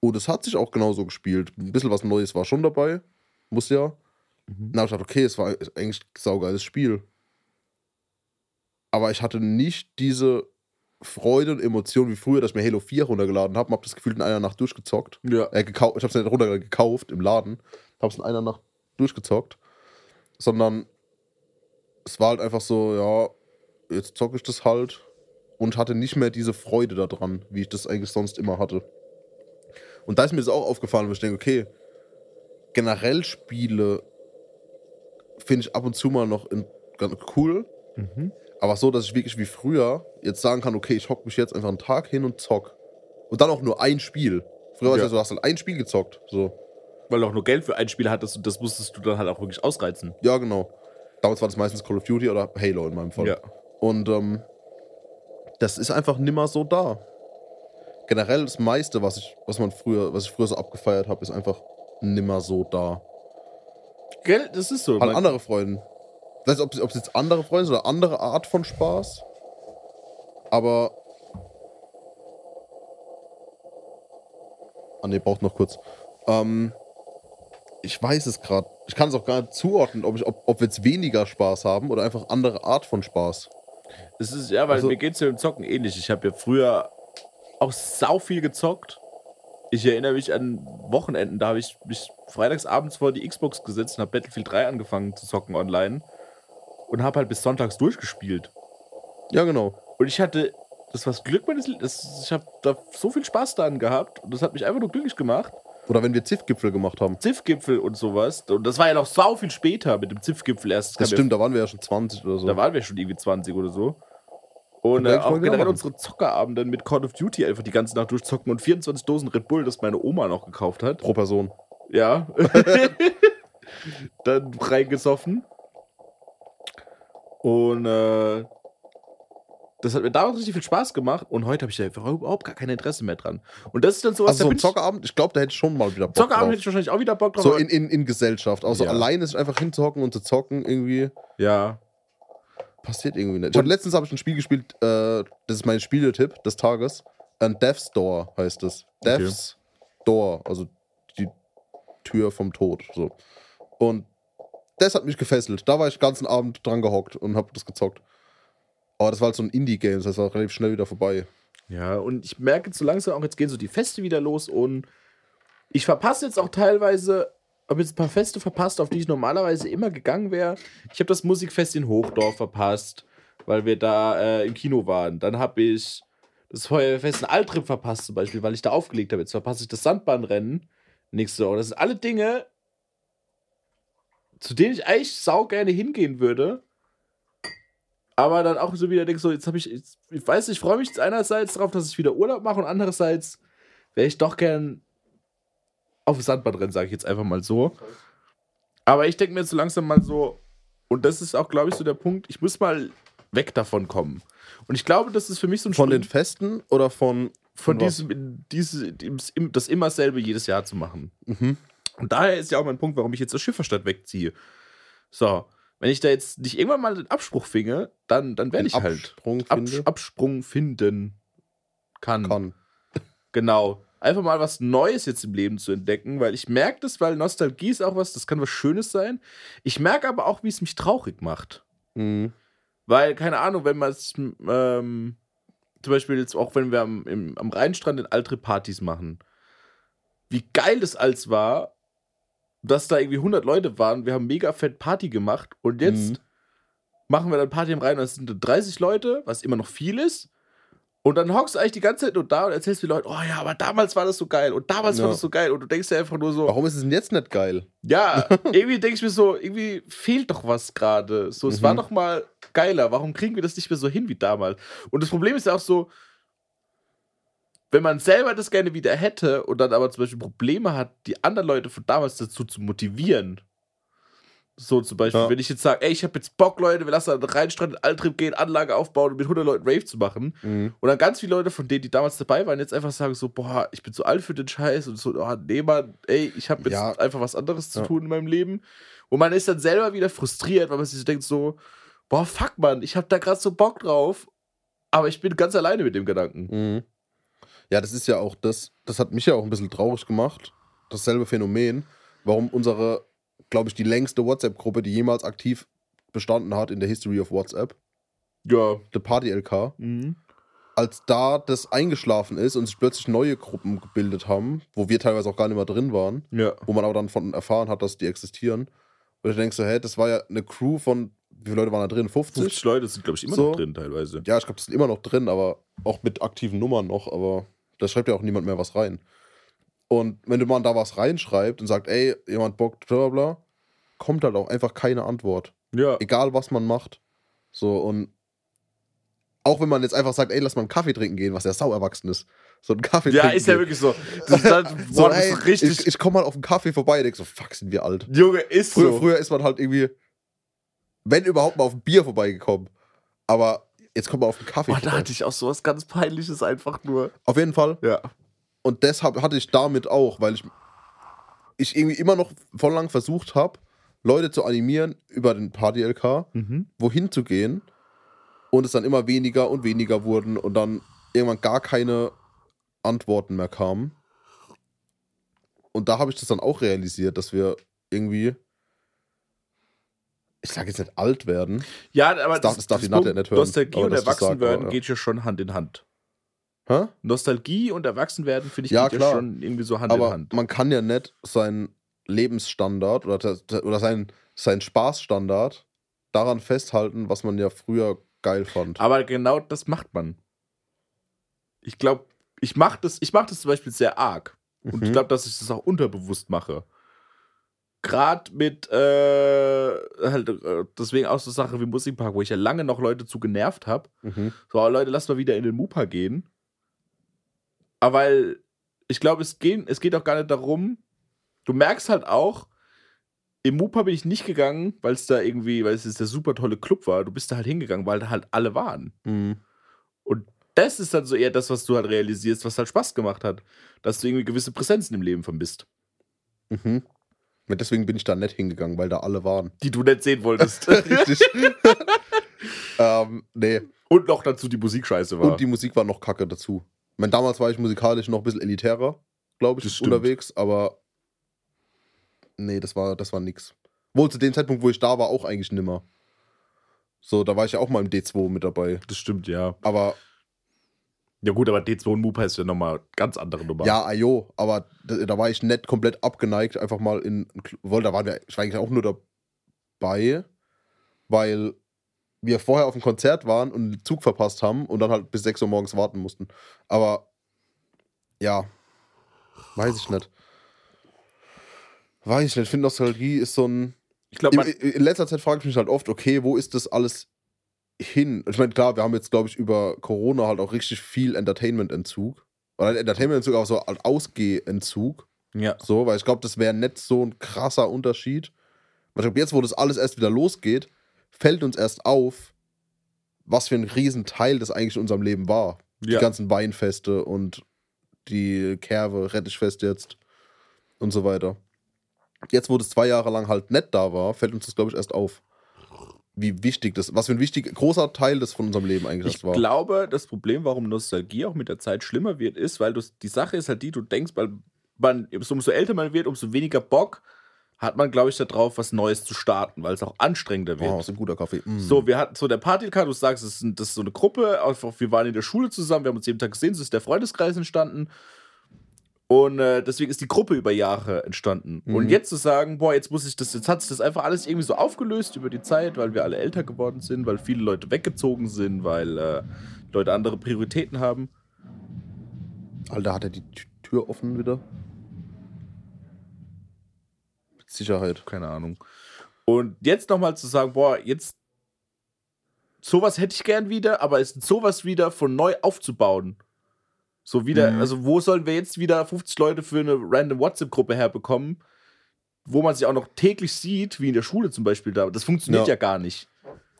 Und es hat sich auch genauso gespielt. Ein bisschen was Neues war schon dabei. Muss ja. Mhm. Dann habe ich gedacht, okay, es war eigentlich ein saugeiles Spiel. Aber ich hatte nicht diese Freude und Emotion wie früher, dass ich mir Halo 4 runtergeladen habe und habe das Gefühl in einer Nacht durchgezockt. Ja. Äh, ich habe es nicht runtergeladen, gekauft im Laden. Habe es in einer Nacht durchgezockt, sondern es war halt einfach so, ja, jetzt zocke ich das halt und hatte nicht mehr diese Freude daran, wie ich das eigentlich sonst immer hatte. Und da ist mir das auch aufgefallen, wo ich denke, okay, generell Spiele finde ich ab und zu mal noch in, ganz cool, aber so, dass ich wirklich wie früher jetzt sagen kann, okay, ich hocke mich jetzt einfach einen Tag hin und zock. Und dann auch nur ein Spiel. Früher war es Ja. so, du hast halt ein Spiel gezockt. So. Weil du auch nur Geld für ein Spiel hattest und das musstest du dann halt auch wirklich ausreizen. Ja, genau. Damals war das meistens Call of Duty oder Halo in meinem Fall. Ja. Und ähm, das ist einfach nimmer so da. Generell das meiste, was ich, was man früher, was ich früher so abgefeiert habe, ist einfach nimmer so da. Gell, das ist so. Man- andere Freunde. Ich weiß nicht, ob es ob es jetzt andere Freunde sind oder andere Art von Spaß. Aber. Ah, ne, braucht noch kurz. Ähm, ich weiß es gerade. Ich kann es auch gar nicht zuordnen, ob, ich, ob, ob wir jetzt weniger Spaß haben oder einfach andere Art von Spaß. Es ist, ja, weil Also- mir geht es ja im Zocken ähnlich. Ich habe ja früher auch sau viel gezockt. Ich erinnere mich an Wochenenden, da habe ich mich freitags abends vor die Xbox gesetzt und habe Battlefield 3 angefangen zu zocken online und habe halt bis sonntags durchgespielt. Ja, genau. Und ich hatte, das war das Glück meines Lebens. Ich habe da so viel Spaß daran gehabt und das hat mich einfach nur glücklich gemacht. Oder wenn wir Ziff-Gipfel gemacht haben. Ziff-Gipfel und sowas. Und das war ja noch sau viel später mit dem Ziff-Gipfel erst. Das kam stimmt, da waren wir ja schon 20 oder so. Ja, da waren wir schon irgendwie 20 oder so. Und äh, auch generell unsere Zockerabende mit Call of Duty einfach die ganze Nacht durchzocken und 24 Dosen Red Bull, das meine Oma noch gekauft hat. Pro Person. Ja. Dann reingesoffen. Und äh, das hat mir damals richtig viel Spaß gemacht und heute habe ich da einfach überhaupt gar kein Interesse mehr dran. Und das ist dann sowas, Also so ein Zockerabend, ich glaube, da hätte ich schon mal wieder Bock Zockerabend drauf. hätte ich wahrscheinlich auch wieder Bock drauf. So in, in, in Gesellschaft. Also Ja. alleine sich einfach hinzuhocken und zu zocken, irgendwie ja. Passiert irgendwie nicht. Ich hab, letztens habe ich ein Spiel gespielt, äh, das ist mein Spieletipp des Tages. Ein Death's Door heißt es. Death's Door, also die Tür vom Tod. So. Und das hat mich gefesselt. Da war ich den ganzen Abend dran gehockt und habe das gezockt. Aber das war halt so ein Indie-Game, das war relativ schnell wieder vorbei. Ja, und ich merke jetzt so langsam auch, jetzt gehen so die Feste wieder los und ich verpasse jetzt auch teilweise, habe jetzt ein paar Feste verpasst, auf die ich normalerweise immer gegangen wäre. Ich habe das Musikfest in Hochdorf verpasst, weil wir da äh, im Kino waren. Dann habe ich das Feuerwehrfest in Altrip verpasst zum Beispiel, weil ich da aufgelegt habe. Jetzt verpasse ich das Sandbahnrennen nächste Woche. Das sind alle Dinge, zu denen ich eigentlich sau gerne hingehen würde. Aber dann auch so wieder denke, so, jetzt habe ich, jetzt, ich weiß ich freue mich einerseits darauf, dass ich wieder Urlaub mache und andererseits wäre ich doch gern auf das Sandbahnrennen, sage ich jetzt einfach mal so. Aber ich denke mir jetzt so langsam mal so, und das ist auch, glaube ich, so der Punkt, ich muss mal weg davon kommen. Und ich glaube, das ist für mich so ein Von den Schritt Festen oder von. von was? diesem, diese, dem- das immer selbe jedes Jahr zu machen. Mhm. Und daher ist ja auch mein Punkt, warum ich jetzt aus Schifferstadt wegziehe. So, wenn ich da jetzt nicht irgendwann mal den Abspruch finge, dann, dann werde Den ich halt Absprung Abs finde. Absprung finden kann. Kann. Genau. Einfach mal was Neues jetzt im Leben zu entdecken, weil ich merke das, weil Nostalgie ist auch was, das kann was Schönes sein. Ich merke aber auch, wie es mich traurig macht. Mhm. Weil, keine Ahnung, wenn man es, ähm, zum Beispiel jetzt auch, wenn wir am, im, am Rheinstrand in Altre Partys machen, wie geil das als war, dass da irgendwie 100 Leute waren, wir haben mega fett Party gemacht und jetzt Mhm. machen wir dann Party am Rhein und es sind dann 30 Leute, was immer noch viel ist. Und dann hockst du eigentlich die ganze Zeit nur da und erzählst den Leuten, oh ja, aber damals war das so geil und damals war Ja. das so geil und du denkst dir einfach nur so, Warum ist es denn jetzt nicht geil? ja, irgendwie denke ich mir so, irgendwie fehlt doch was gerade. So, es Mhm. war doch mal geiler. Warum kriegen wir das nicht mehr so hin wie damals? Und das Problem ist ja auch so, wenn man selber das gerne wieder hätte und dann aber zum Beispiel Probleme hat, die anderen Leute von damals dazu zu motivieren. So zum Beispiel, Ja. wenn ich jetzt sage, ey, ich habe jetzt Bock, Leute, wir lassen an den Rheinstrand in Altrip gehen, Anlage aufbauen und mit 100 Leuten Rave zu machen. Mhm. Und dann ganz viele Leute von denen, die damals dabei waren, jetzt einfach sagen so, boah, ich bin zu alt für den Scheiß und so, oh, nee, Mann, ey, ich habe jetzt Ja. einfach was anderes zu Ja. tun in meinem Leben. Und man ist dann selber wieder frustriert, weil man sich so denkt so, boah, fuck, Mann, ich habe da gerade so Bock drauf, aber ich bin ganz alleine mit dem Gedanken. Mhm. Ja, das ist ja auch das, das hat mich ja auch ein bisschen traurig gemacht. Dasselbe Phänomen, warum unsere, glaube ich, die längste WhatsApp-Gruppe, die jemals aktiv bestanden hat in der History of WhatsApp, Ja. The Party LK, Mhm. als da das eingeschlafen ist und sich plötzlich neue Gruppen gebildet haben, wo wir teilweise auch gar nicht mehr drin waren, Ja. wo man aber dann von erfahren hat, dass die existieren, Und ich denke so, hä, das war ja eine Crew von, wie viele Leute waren da drin? 50? 50 Leute sind, glaube ich, immer So. noch drin teilweise. Ja, ich glaube, das sind immer noch drin, aber auch mit aktiven Nummern noch, aber da schreibt ja auch niemand mehr was rein. Und wenn du mal da was reinschreibt und sagt, ey, jemand bockt, bla bla bla, kommt halt auch einfach keine Antwort. Ja. Egal, was man macht. So, und auch wenn man jetzt einfach sagt, ey, lass mal einen Kaffee trinken gehen, was ja sau erwachsen ist. So einen Kaffee Ja, trinken ist ja wirklich so. Das, das, So, boah, das ey, ist richtig. ich, ich komme mal auf einen Kaffee vorbei und denk so, fuck, sind wir alt. Junge, ist Früher, so. früher ist man halt irgendwie, wenn überhaupt mal auf ein Bier vorbeigekommen. Aber jetzt kommt man auf einen Kaffee Boah, da vorbei. hatte ich auch sowas ganz Peinliches einfach nur. Auf jeden Fall. Ja. Und deshalb hatte ich damit auch, weil ich, ich irgendwie immer noch voll lang versucht habe, Leute zu animieren, über den Party-LK Mhm. wohin zu gehen. Und es dann immer weniger und weniger wurden und dann irgendwann gar keine Antworten mehr kamen. Und da habe ich das dann auch realisiert, dass wir irgendwie, ich sage jetzt nicht alt werden. Ja, aber Das darf- das darf die Nadja nicht hören, Nostalgie und das Erwachsenwerden ja. geht ja schon Hand in Hand. Hä? Nostalgie und Erwachsenwerden, finde ich, Ja, klar. ja schon irgendwie so Hand in Aber Hand. man kann ja nicht seinen Lebensstandard oder, oder seinen, seinen Spaßstandard daran festhalten, was man ja früher geil fand. Aber genau das macht man. Ich glaube, ich mache das, ich mach das zum Beispiel sehr arg. Und ich Mhm. glaube, dass ich das auch unterbewusst mache. Gerade mit, äh, halt, äh, deswegen auch so Sachen wie Musikpark, wo ich ja lange noch Leute zu genervt habe. Mhm. So, Leute, lasst mal wieder in den Mupa gehen. Aber weil, ich glaube, es, geht- es geht auch gar nicht darum, du merkst halt auch, im Mupa bin ich nicht gegangen, weil es da irgendwie, weil es der super tolle Club war. Du bist da halt hingegangen, weil da halt alle waren. Mhm. Und das ist dann so eher das, was du halt realisierst, was halt Spaß gemacht hat. Dass du irgendwie gewisse Präsenzen im Leben vermisst, Mhm. Und deswegen bin ich da nicht hingegangen, weil da alle waren. die du nicht sehen wolltest. Richtig. ähm, nee. Und noch dazu die Musik scheiße war. Und die Musik war noch kacke dazu. Ich meine, damals war ich musikalisch noch ein bisschen elitärer, glaube ich, unterwegs, aber nee, das war, das war nix. Wohl zu dem Zeitpunkt, wo ich da war, auch eigentlich nimmer. So, da war ich ja auch mal im D2 mit dabei. das stimmt, ja. Aber Ja gut, aber D2 und Mupa ist ja nochmal ganz andere Nummer. ja, ayo, aber da, da war ich nicht komplett abgeneigt, einfach mal in, wohl, da waren wir, ich war eigentlich auch nur dabei, weil wir vorher auf dem Konzert waren und den Zug verpasst haben und dann halt bis 6 Uhr morgens warten mussten. Aber ja, weiß ich nicht. Weiß ich nicht. Ich finde, Nostalgie ist so ein. Ich glaube, In, letzter Zeit frage ich mich halt oft, okay, wo ist das alles hin? Ich meine, klar, wir haben jetzt, glaube ich, über Corona halt auch richtig viel Entertainment-Entzug. Oder Entertainment-Entzug, aber so halt Ausgeh-Entzug. ja. So, weil ich glaube, das wäre nicht so ein krasser Unterschied. Weil ich glaube, jetzt, wo das alles erst wieder losgeht, fällt uns erst auf, was für ein Riesenteil das eigentlich in unserem Leben war. Die Ja. ganzen Weinfeste und die Kerve, Rettichfest jetzt und so weiter. Jetzt, wo das zwei Jahre lang halt nicht da war, fällt uns das, glaube ich, erst auf. Wie wichtig das, was für ein wichtig, großer Teil das von unserem Leben eigentlich Ich war. glaube, das Problem, warum Nostalgie auch mit der Zeit schlimmer wird, ist, weil du, die Sache ist halt die, du denkst, weil man, umso älter man wird, umso weniger Bock hat man, glaube ich, darauf, was Neues zu starten, weil es auch anstrengender wird. Oh, ist ein guter Kaffee. Mm. So, wir hatten so der Partycard, du sagst, das ist, das ist so eine Gruppe, einfach, wir waren in der Schule zusammen, wir haben uns jeden Tag gesehen, so ist der Freundeskreis entstanden. Und äh, deswegen ist die Gruppe über Jahre entstanden. Mhm. Und jetzt zu sagen, boah, jetzt muss ich das, jetzt hat sich das einfach alles irgendwie so aufgelöst über die Zeit, weil wir alle älter geworden sind, weil viele Leute weggezogen sind, weil äh, Leute andere Prioritäten haben. Alter, hat er die Tü- Tür offen wieder? Mit Sicherheit. Keine Ahnung. Und jetzt nochmal zu sagen, boah, jetzt sowas hätte ich gern wieder, aber es ist sowas wieder von neu aufzubauen. So wieder, Mhm. also wo sollen wir jetzt wieder 50 Leute für eine random WhatsApp-Gruppe herbekommen, wo man sich auch noch täglich sieht, wie in der Schule zum Beispiel da. Das funktioniert Ja. ja, gar nicht.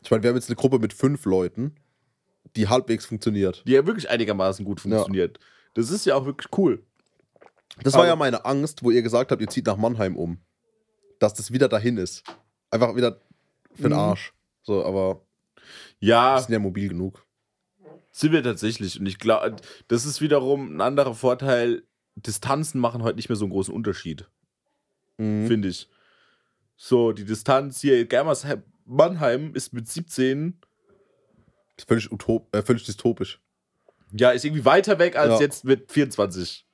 Ich meine, wir haben jetzt eine Gruppe mit fünf Leuten, die halbwegs funktioniert. Die ja wirklich einigermaßen gut funktioniert. Das ist ja auch wirklich cool. Das war Aber- ja meine Angst, wo ihr gesagt habt, ihr zieht nach Mannheim um. Dass das wieder dahin ist. Einfach wieder für den Mhm. Arsch. So, aber Ja, wir sind ja mobil genug. Sind wir tatsächlich. Und ich glaube, das ist wiederum ein anderer Vorteil. Distanzen machen heute nicht mehr so einen großen Unterschied. Mhm. finde ich. So, die Distanz hier, Germersheim, Mannheim ist mit 17, Ist völlig, utop äh, völlig dystopisch. ja, ist irgendwie weiter weg als Ja. jetzt mit 24.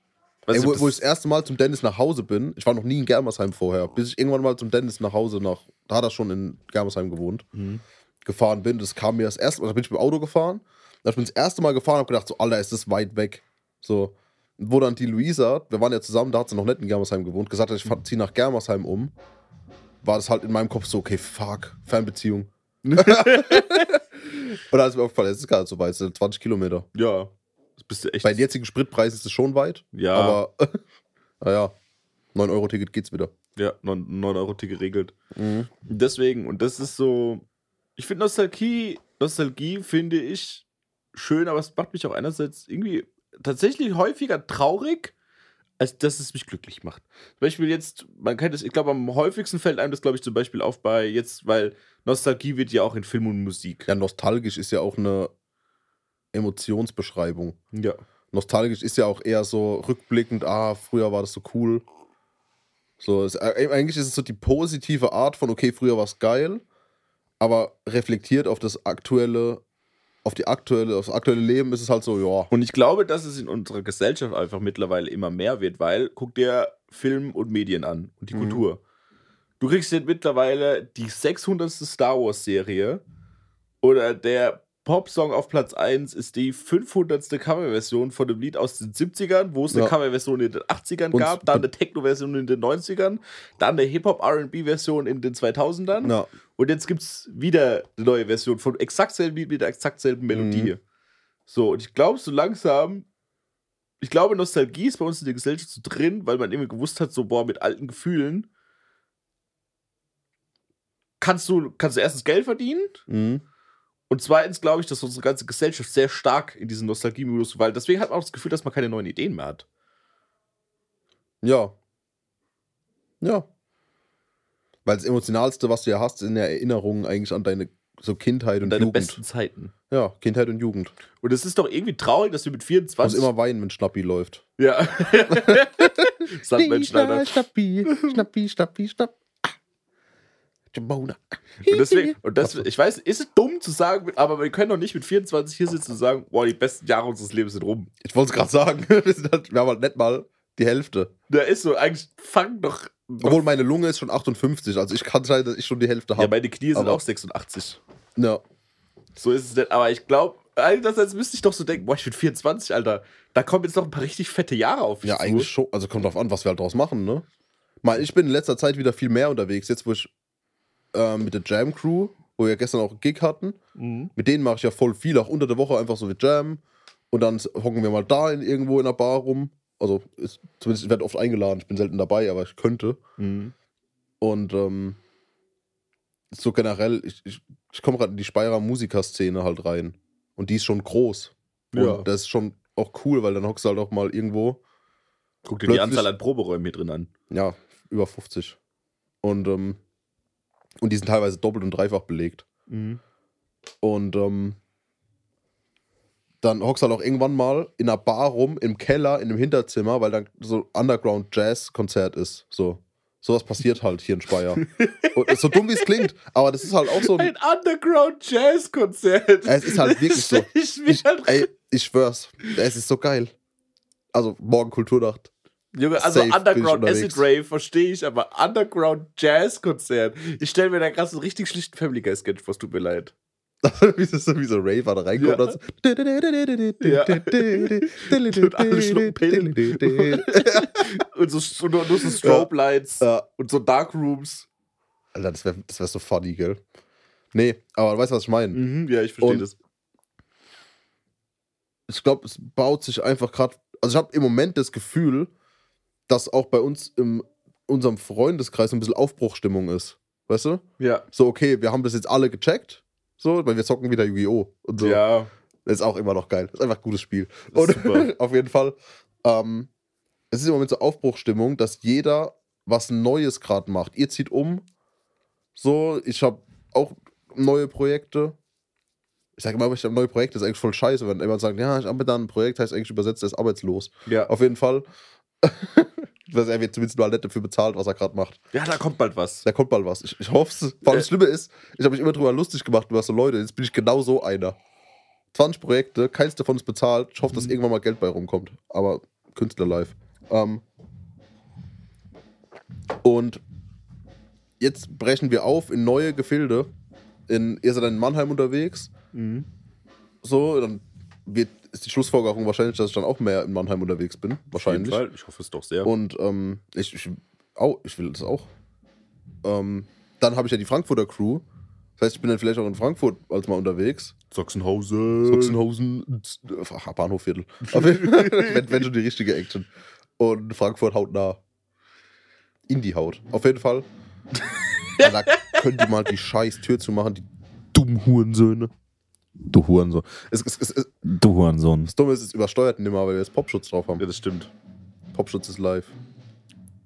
Weiß Ey, wo, wo ich das- das erste Mal zum Dennis nach Hause bin, ich war noch nie in Germersheim vorher, bis ich irgendwann mal zum Dennis nach Hause nach, da hat er schon in Germersheim gewohnt, Mhm. gefahren bin. Das kam mir das erste Mal, da bin ich mit dem Auto gefahren. Ich bin das erste Mal gefahren, habe gedacht, so, Alter, ist das weit weg. So, wo dann die Luisa, wir waren ja zusammen, da hat sie noch nicht in Germersheim gewohnt, gesagt hat, ich fahr- zieh nach Germersheim um, war das halt in meinem Kopf so, okay, fuck, Fernbeziehung. Und da ist mir aufgefallen, es ist gar nicht so weit, es sind 20 Kilometer. Ja. Bist du echt. Bei den jetzigen Spritpreisen ist es schon weit, ja, aber naja, 9-Euro-Ticket geht's wieder. ja, 9 Euro Ticket geregelt. Deswegen, und das ist so. Ich finde Nostalgie, Nostalgie finde ich schön, aber es macht mich auch einerseits irgendwie tatsächlich häufiger traurig, als dass es mich glücklich macht. Zum Beispiel jetzt, man kennt es, ich glaube, am häufigsten fällt einem das, glaube ich, zum Beispiel auf bei jetzt, weil Nostalgie wird ja auch in Film und Musik. Ja, nostalgisch ist ja auch eine Emotionsbeschreibung. Ja. Nostalgisch ist ja auch eher so rückblickend, ah, früher war das so cool. So, es, äh, eigentlich ist es so die positive Art von, okay, früher war es geil, aber reflektiert auf das aktuelle, auf die aktuelle, auf das aktuelle Leben ist es halt so, ja. Und ich glaube, dass es in unserer Gesellschaft einfach mittlerweile immer mehr wird, weil guck dir Film und Medien an und die Mhm. Kultur. Du kriegst jetzt mittlerweile die 600. Star Wars Serie oder der Popsong auf Platz 1 ist die 500. Coverversion von dem Lied aus den 70ern, wo es eine Ja. Coverversion in den 80ern Und- gab, dann eine Techno-Version in den 90ern, dann eine Hip-Hop-R&B-Version in den 2000ern ja. Und jetzt gibt es wieder eine neue Version von exakt selben Lied mit der exakt selben Melodie. Mhm. So, und ich glaube, so langsam, ich glaube, Nostalgie ist bei uns in der Gesellschaft so drin, weil man immer gewusst hat, so, boah, mit alten Gefühlen kannst du, kannst du erstens Geld verdienen Mhm. und zweitens glaube ich, dass unsere ganze Gesellschaft sehr stark in diesen Nostalgie-Modus, weil deswegen hat man auch das Gefühl, dass man keine neuen Ideen mehr hat. Ja. Ja. Weil das Emotionalste, was du ja hast, sind ja Erinnerungen eigentlich an deine so Kindheit und Deine Jugend. besten Zeiten. Ja, Kindheit und Jugend. Und es ist doch irgendwie traurig, dass wir mit Du 24. musst immer weinen, wenn Schnappi läuft. ja. Sandmenschneider. Schnappi, Schnappi, Schnappi, Schnapp. Jamona. Und deswegen, und das, ich weiß, ist es dumm zu sagen, aber wir können doch nicht mit 24 hier sitzen und sagen, boah, die besten Jahre unseres Lebens sind rum. Ich wollte es gerade sagen. Wir, sind halt, wir haben halt nicht mal die Hälfte. Da ist so, eigentlich fang doch. Obwohl meine Lunge ist schon 58. Also ich kann sein, dass ich schon die Hälfte ja, habe. meine Knie sind auch 86. Ja, So ist es nicht. Aber ich glaube, einerseits müsste ich doch so denken, boah, ich bin 24, Alter. Da kommen jetzt noch ein paar richtig fette Jahre auf mich ja, zu. eigentlich schon. Also kommt drauf an, was wir halt draus machen, ne? Mal, ich bin in letzter Zeit wieder viel mehr unterwegs. Jetzt, wo ich ähm, mit der Jam Crew, wo wir gestern auch einen Gig hatten, Mhm. mit denen mache ich ja voll viel, auch unter der Woche einfach so wie Jam. Und dann hocken wir mal da in, irgendwo in der Bar rum. Also, ist, zumindest ich werde oft eingeladen. Ich bin selten dabei, aber ich könnte. Mhm. Und ähm, so generell, ich, ich, ich komme gerade in die Speyerer Musikerszene halt rein. Und die ist schon groß. Und Ja. das ist schon auch cool, weil dann hockst du halt auch mal irgendwo, Guck dir die Anzahl an Proberäumen hier drin an. ja, über 50. Und, ähm, und die sind teilweise doppelt und dreifach belegt. Mhm. Und ähm, dann hockst du halt auch irgendwann mal in einer Bar rum, im Keller, in einem Hinterzimmer, weil dann so Underground-Jazz-Konzert ist. So. Sowas passiert halt hier in Speyer. so dumm wie es klingt, aber das ist halt auch so ein. Ein Underground-Jazz-Konzert. Es ist halt wirklich so. Ich Ich, halt ey, ich schwör's. Es ist so geil. Also, morgen Kulturnacht. Junge, also Safe Underground. Acid Rave verstehe ich, aber Underground Jazz Konzert. Ich stelle mir da gerade so einen richtig schlichten Family Guy Sketch vor, tut mir leid. Wie, so, wie so Raver da reinkommt Ja. und so. Ja. Und alle schlucken Pillen. Und so, so nur, so Strobe Lights Ja. und so Dark Rooms. Alter, das wäre das wär so funny, gell? Nee, aber du weißt, was ich meine. Mhm, ja, ich verstehe Und- das. ich glaube, es baut sich einfach gerade. Also, ich habe im Moment das Gefühl, dass auch bei uns in unserem Freundeskreis ein bisschen Aufbruchstimmung ist. Weißt du? Ja. So, okay, wir haben das jetzt alle gecheckt. So, weil wir zocken wieder Yu-Gi-Oh! Und so. Ja. Das ist auch immer noch geil. Das ist einfach ein gutes Spiel. Und auf jeden Fall. Ähm, es ist im Moment so Aufbruchstimmung, dass jeder was Neues gerade macht. Ihr zieht um. So, ich habe auch neue Projekte. Ich sage immer, ich habe neue Projekte. Das ist eigentlich voll scheiße, wenn jemand sagt, ja, ich habe da ein Projekt, heißt eigentlich übersetzt, der ist arbeitslos. Ja. Auf jeden Fall. Dass er wird zumindest mal nett dafür bezahlt, was er gerade macht. ja, da kommt bald was. Da kommt bald was. Ich, ich hoffe es. Vor allem das Äh. Schlimme ist, ich habe mich immer drüber lustig gemacht über so Leute. Jetzt bin ich genau so einer. 20 Projekte, keins davon ist bezahlt. Ich hoffe, dass Mhm. irgendwann mal Geld bei rumkommt. Aber Künstler live. Ähm, und jetzt brechen wir auf in neue Gefilde. In, ihr seid in Mannheim unterwegs. Mhm. So, dann wird, ist die Schlussfolgerung wahrscheinlich, dass ich dann auch mehr in Mannheim unterwegs bin. Wahrscheinlich. Auf jeden Fall. Ich hoffe es doch sehr. Und ähm, ich, ich, au, ich will das auch. Ähm, dann habe ich ja die Frankfurter Crew. Das heißt, ich bin dann vielleicht auch in Frankfurt als mal unterwegs. Sachsenhausen. Sachsenhausen, Bahnhofviertel. Wenn, wenn schon die richtige Action. Und Frankfurt haut nah. In die Haut. Auf jeden Fall. da können die mal die scheiß Tür zu machen, die dummen Hurensöhne. Du Hurensohn. Es, es, es, es, Du Hurensohn. das Dumme ist, es übersteuert nimmer, weil wir jetzt Popschutz drauf haben. Ja, das stimmt. Popschutz ist live.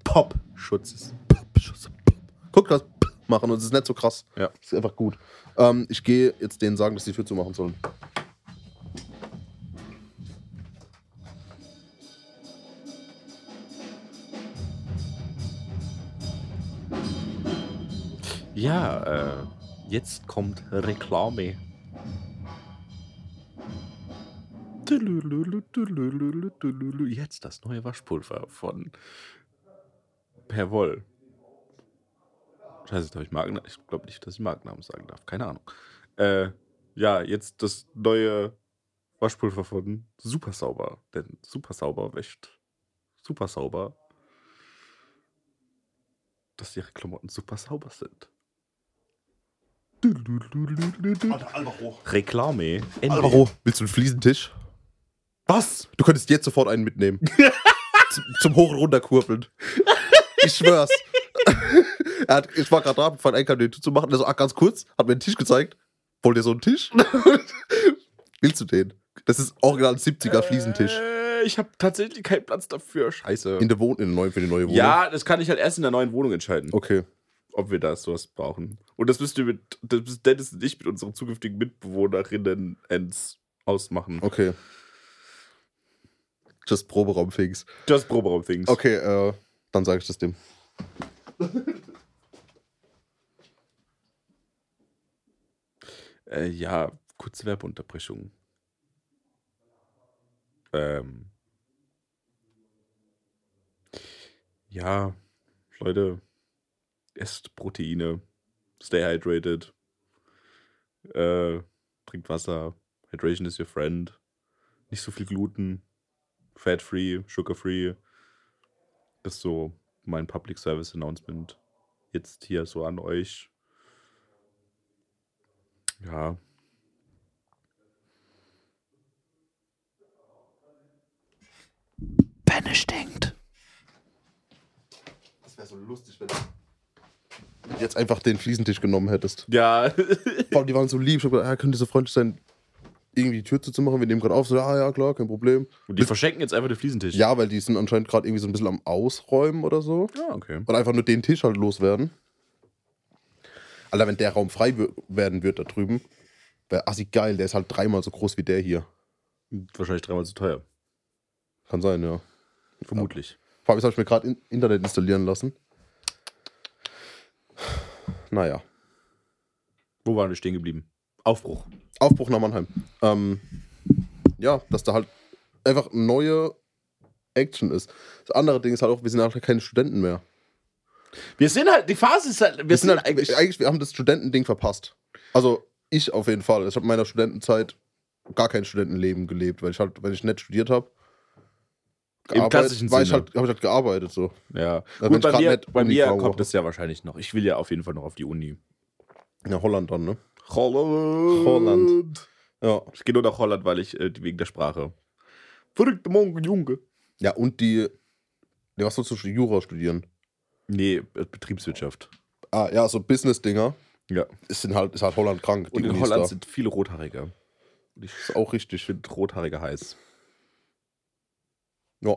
Pop-Schutz. Popschutz. Guck, das machen und es ist nicht so krass. Ja. Es ist einfach gut. Ähm, ich gehe jetzt denen sagen, dass die Tür zu machen sollen. Ja, äh, jetzt kommt Reklame. Jetzt das neue Waschpulver von Perwoll. Scheiße, darf ich Marken? Ich glaube nicht, dass ich Markennamen sagen darf. Keine Ahnung. Äh, ja, jetzt das neue Waschpulver von Super Sauber. Denn Super Sauber wäscht super sauber, dass ihre Klamotten super sauber sind. Reklame. Ende. Alvaro, willst du einen Fliesentisch? Was? Du könntest jetzt sofort einen mitnehmen. zum, zum Hoch- und Runterkurbeln. Ich schwör's. er hat, ich war gerade da, fand einen den zu machen. Der so, ah, ganz kurz, hat mir einen Tisch gezeigt. Wollt ihr so einen Tisch? Willst du den? Das ist original ein 70er Fliesentisch. Äh, ich habe tatsächlich keinen Platz dafür. Scheiße. In der Wohn in der neuen, für die neue Wohnung. ja, das kann ich halt erst in der neuen Wohnung entscheiden, Okay. ob wir da sowas brauchen. Und das müsst ihr mit, das müsst Dennis und ich mit unseren zukünftigen Mitbewohnerinnen ends ausmachen. Okay. Just Proberaum-Things. Just Proberaum-Things. Okay, äh, dann sage ich das dem. Äh, ja, kurze Werbeunterbrechung. Ähm. Ja, Leute, esst Proteine, stay hydrated, äh, trinkt Wasser, Hydration is your friend, nicht so viel Gluten, fat-free, sugar-free. Das ist so mein Public Service Announcement jetzt hier so an euch. Ja. Benne stinkt. Das wäre so lustig, wenn du jetzt einfach den Fliesentisch genommen hättest. Ja. Vor allem, die waren so lieb. Ich hab gedacht, ah, könnt ihr so freundlich sein, irgendwie die Tür zuzumachen? Wir nehmen gerade auf. So, ah ja, klar, kein Problem. Und die verschenken jetzt einfach den Fliesentisch. Ja, weil die sind anscheinend gerade irgendwie so ein bisschen am Ausräumen oder so. Ja, okay. Und einfach nur den Tisch halt loswerden. Alter, wenn der Raum frei werden wird da drüben, wäre assi geil. Der ist halt dreimal so groß wie der hier. Wahrscheinlich dreimal zu teuer. Kann sein, ja. Vermutlich. Vor allem, das habe ich mir gerade in Internet installieren lassen. Naja. Wo waren wir stehen geblieben? Aufbruch. Aufbruch nach Mannheim. Ähm, ja, dass da halt einfach neue Action ist. Das andere Ding ist halt auch, wir sind halt keine Studenten mehr. Wir sind halt, die Phase ist halt, wir, Wir sind halt eigentlich, wir haben das Studentending verpasst. Also ich auf jeden Fall. Ich habe in meiner Studentenzeit gar kein Studentenleben gelebt, weil ich halt, wenn ich nicht studiert habe, Im klassischen war ich Sinne. halt, habe ich halt gearbeitet so. Ja, wenn gut, bei mir, bei mir kommt es ja wahrscheinlich noch. Ich will ja auf jeden Fall noch auf die Uni. Ja, Holland dann, ne? Holland. Holland. Ja. Ich gehe nur nach Holland, weil ich äh, wegen der Sprache. Verrückte Mongo, Junge. Ja, und die. Ja, was sollst du Jura studieren? Nee, äh, Betriebswirtschaft. Ah, ja, so Business-Dinger. Ja. Ist, sind halt, ist halt Holland krank. Und in Unis Holland da. sind viele Rothaarige. Und ich ist auch richtig. finde Rothaarige heiß. Ja,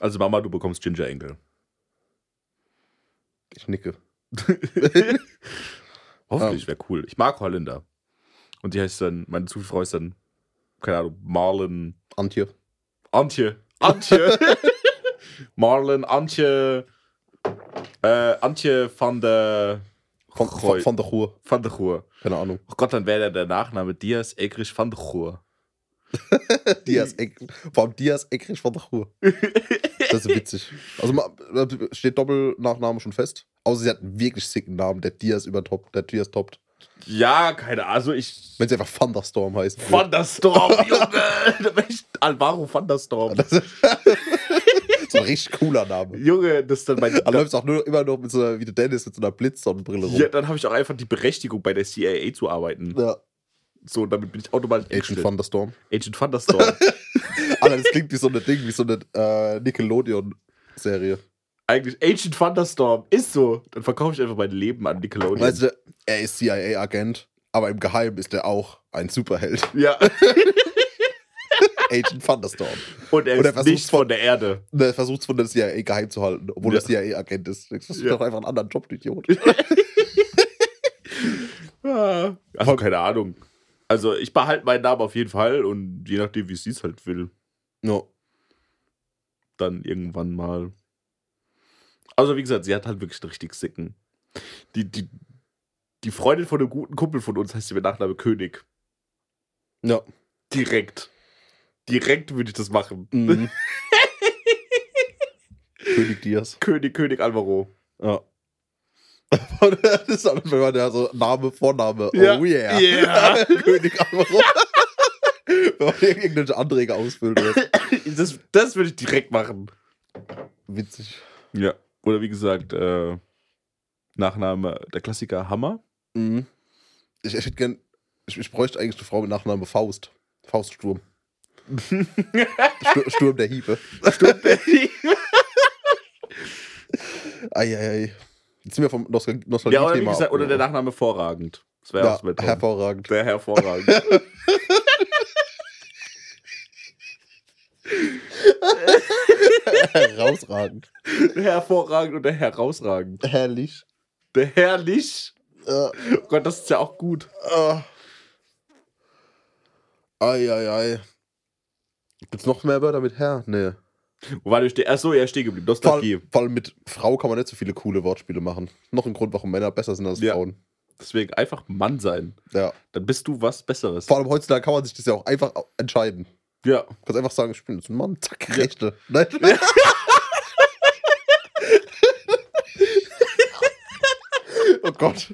Also Mama, du bekommst Ginger Enkel. ich nicke. Hoffentlich, wäre cool. Ich mag Holländer. Und die heißt dann, meine Zufrau ist dann, keine Ahnung, Marlen, Antje. Antje. Antje. Marlen, Antje, äh, Antje van der, von, von der Ruhr. van der Goer. Keine Ahnung. Oh Gott, dann wäre der Nachname Diaz Egrich van der Goer. Diaz Eck, vor allem Diaz Eckrich von der Ruhe. Das ist witzig. Also steht Doppelnachname schon fest. Außer sie hat einen wirklich sicken Namen, der Diaz übertoppt, der Diaz toppt. Ja, keine Ahnung. Also ich. Wenn sie einfach Thunderstorm heißt. Thunderstorm, Junge! Alvaro Thunderstorm. Das ist so ein richtig cooler Name. Junge, das ist dann mein. Da läuft auch nur immer noch mit so einer, wie der Dennis, mit so einer Blitzsonnenbrille rum. Ja, dann habe ich auch einfach die Berechtigung, bei der CIA zu arbeiten. Ja. So, damit bin ich automatisch Agent angestellt. Thunderstorm. Agent Thunderstorm. Alter, das klingt wie so eine Ding, wie so eine äh, Nickelodeon-Serie. Eigentlich Agent Thunderstorm. Ist so. Dann verkaufe ich einfach mein Leben an Nickelodeon. Weißt du, er ist CIA-Agent, aber im Geheimen ist er auch ein Superheld. ja. Agent Thunderstorm. Und er Und er ist versucht's nicht von von- der Erde. Er versucht es von der CIA geheim zu halten, obwohl Ja. er CIA-Agent ist. Das ist Ja. doch einfach einen anderen Job, du Idiot. Ah. Also, keine Ahnung. Also, ich behalte meinen Namen auf jeden Fall und je nachdem, wie sie es halt will, Ja. dann irgendwann mal. Also, wie gesagt, sie hat halt wirklich einen richtig sicken. Die, die, die Freundin von einem guten Kumpel von uns heißt sie mit Nachname König. Ja. Direkt. Direkt würde ich das machen. Mhm. König Diaz. König, König Alvaro. Ja. das ist wenn man ja so Name, Vorname. Ja. Oh yeah. Yeah. König Alvaro. wenn man irgendwelche Anträge ausfüllt. Das, das würde ich direkt machen. Witzig. Ja. Oder wie gesagt, äh, Nachname, der Klassiker Hammer. Mhm. Ich, ich hätte gern, ich, ich bräuchte eigentlich eine Frau mit Nachname Faust. Fauststurm. Stur, Sturm der Hiebe. Eieiei. Jetzt sind wir vom Nostal Nostalgie-Thema. ja, oder wie gesagt, oder der. Nachname vorragend. Das wäre Ja, auch hervorragend. Der hervorragend. Herausragend. hervorragend und der herausragend. Herrlich. Der herrlich. Äh, Oh Gott, das ist ja auch gut. äh. Eieiei. Gibt's noch mehr Wörter mit Herr? Nee. Wo war ich? Achso, ja, stehen geblieben. Vor Nostalgie. allem, vor allem mit Frau kann man nicht so viele coole Wortspiele machen. Noch ein Grund, warum Männer besser sind als Ja. Frauen. Deswegen einfach Mann sein. Ja. Dann bist du was Besseres. Vor allem heutzutage kann man sich das ja auch einfach entscheiden. Ja. Du kannst einfach sagen, ich bin jetzt ein Mann, zack, Rechte. Nein. oh Gott.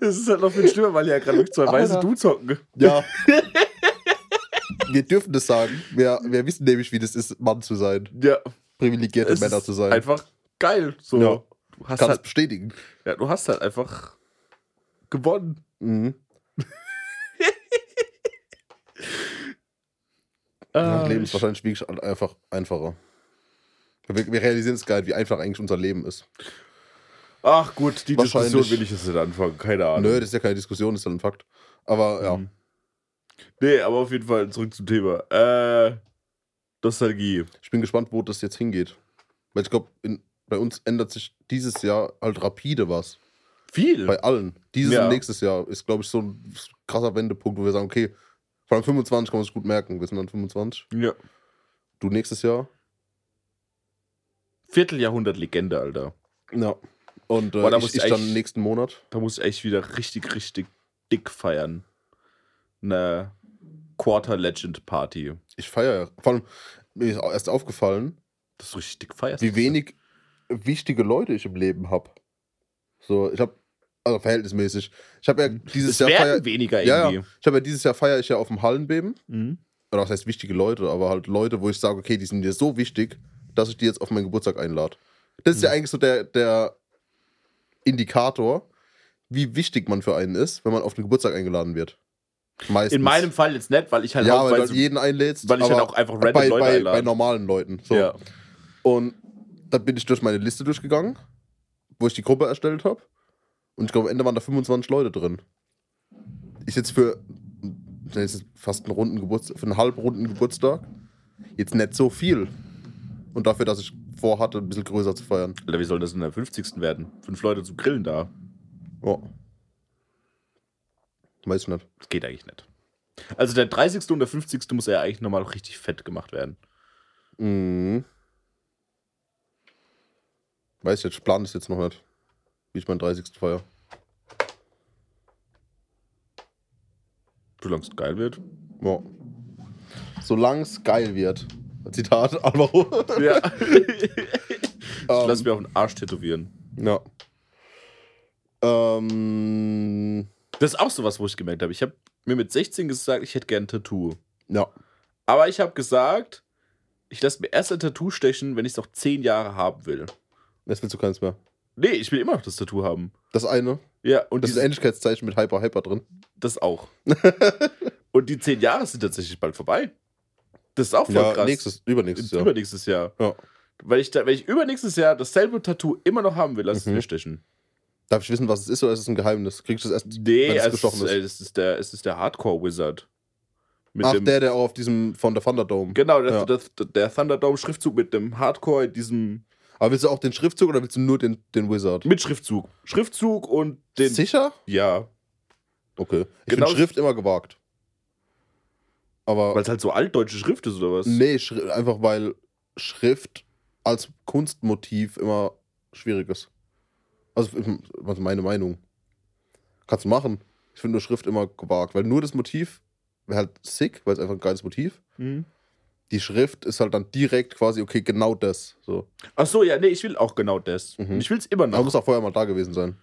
Das ist halt noch viel schlimmer, weil ja gerade wirklich zwei weiße. Dudes hocken. Ja. wir dürfen das sagen. Wir, wir wissen nämlich, wie das ist, Mann zu sein. Ja. Privilegierte Es Männer zu sein. Einfach geil. So. Ja. Du hast kann es halt, bestätigen. ja, du hast halt einfach gewonnen. Mhm. Ah, Das Leben ist ich- wahrscheinlich wirklich einfach einfacher. Wir, wir realisieren es geil, wie einfach eigentlich unser Leben ist. Ach gut, die Wahrscheinlich- Diskussion will ich jetzt nicht anfangen. Keine Ahnung. Nö, das ist ja keine Diskussion, das ist ja ein Fakt. Aber ja. Mhm. Nee, aber auf jeden Fall zurück zum Thema. Äh, Nostalgie. Ich bin gespannt, wo das jetzt hingeht. Weil ich glaube, bei uns ändert sich dieses Jahr halt rapide was. Viel. Bei allen. Dieses Ja. und nächstes Jahr ist, glaube ich, so ein krasser Wendepunkt, wo wir sagen, okay, vor allem 25 kann man sich gut merken. Wir sind dann 25. ja. Du nächstes Jahr. Vierteljahrhundert Legende, Alter. Ja. Und äh, Boah, da ich, ich ich dann echt- nächsten Monat. Da muss ich echt wieder richtig, richtig dick feiern. Eine Quarter Legend Party. Ich feiere ja. Vor allem, mir ist auch erst aufgefallen, Das ist richtig dick feierst. wie wenig wichtige Leute ich im Leben habe. So, ich habe, also verhältnismäßig. Ich habe ja dieses Es Jahr feier, weniger ja, irgendwie. ja, ich habe ja dieses Jahr feiere ich ja auf dem Hallenbeben. Mhm. Oder was heißt wichtige Leute, aber halt Leute, wo ich sage, okay, die sind mir so wichtig, dass ich die jetzt auf meinen Geburtstag einlade. Das ist ja eigentlich so der, der Indikator, wie wichtig man für einen ist, wenn man auf den Geburtstag eingeladen wird. Meistens. In meinem Fall jetzt nicht, weil ich halt ja, weil du hauptweise- jeden einlädst. weil ich halt auch einfach random bei, Leute bei, einlade. bei normalen Leuten. So. Ja. Und dann bin ich durch meine Liste durchgegangen, wo ich die Gruppe erstellt habe. Und ich glaube, am Ende waren da 25 Leute drin. Ist jetzt für ist fast einen runden Geburtstag, für einen halbrunden Geburtstag jetzt nicht so viel. Und dafür, dass ich vorhatte, ein bisschen größer zu feiern. Alter, wie soll das in der 50. werden? Fünf Leute zum Grillen da. Ja. Weiß ich nicht. Das geht eigentlich nicht. Also der 30. und der 50. muss ja eigentlich nochmal richtig fett gemacht werden. Mhm. Weiß ich jetzt, ich plane das jetzt noch nicht. Wie ich mein 30. Feuer. Solange es geil wird. Ja. Solange es geil wird. Zitat aber. Ja. ich lasse um, ähm. mir auf den Arsch tätowieren. Ja. Ähm, das ist auch sowas, wo ich gemerkt habe. Ich habe mir mit 16 gesagt, ich hätte gern ein Tattoo. Ja. Aber ich habe gesagt, ich lasse mir erst ein Tattoo stechen, wenn ich es noch 10 Jahre haben will. Jetzt willst du keins mehr. Nee, ich will immer noch das Tattoo haben. Das eine, Ja, und das ist dieses- Ähnlichkeitszeichen mit Hyper Hyper drin. das auch. und die 10 Jahre sind tatsächlich bald vorbei. Das ist auch voll Ja, krass. nächstes, übernächstes Jahr. Übernächstes Jahr. Ja. Weil ich, da, wenn ich übernächstes Jahr dasselbe Tattoo immer noch haben will, lass es Mhm. mir stechen. Darf ich wissen, was es ist oder ist es ein Geheimnis? Kriegst du das erst, Nee, wenn es es gestochen ist, äh, es ist der, es ist der Hardcore-Wizard. Mit Ach, dem, der, der auch auf diesem von der Thunderdome. Genau, der, Ja. der, der Thunderdome-Schriftzug mit dem Hardcore, diesem. Aber willst du auch den Schriftzug oder willst du nur den, den Wizard? Mit Schriftzug. Schriftzug und den. Sicher? Ja, Okay. Ich Genau- finde Schrift immer gewagt. Aber weil es halt so altdeutsche Schrift ist oder was? nee, Schri einfach weil Schrift als Kunstmotiv immer schwierig ist. Also, was meine Meinung? Kannst du machen. Ich finde nur Schrift immer gewagt, weil nur das Motiv wäre halt sick, weil es einfach ein geiles Motiv. Mhm. Die Schrift ist halt dann direkt quasi, okay, genau das. So. Ach so, ja, nee, ich will auch genau das. Mhm. Ich will es immer Aber noch. muss auch vorher mal da gewesen sein.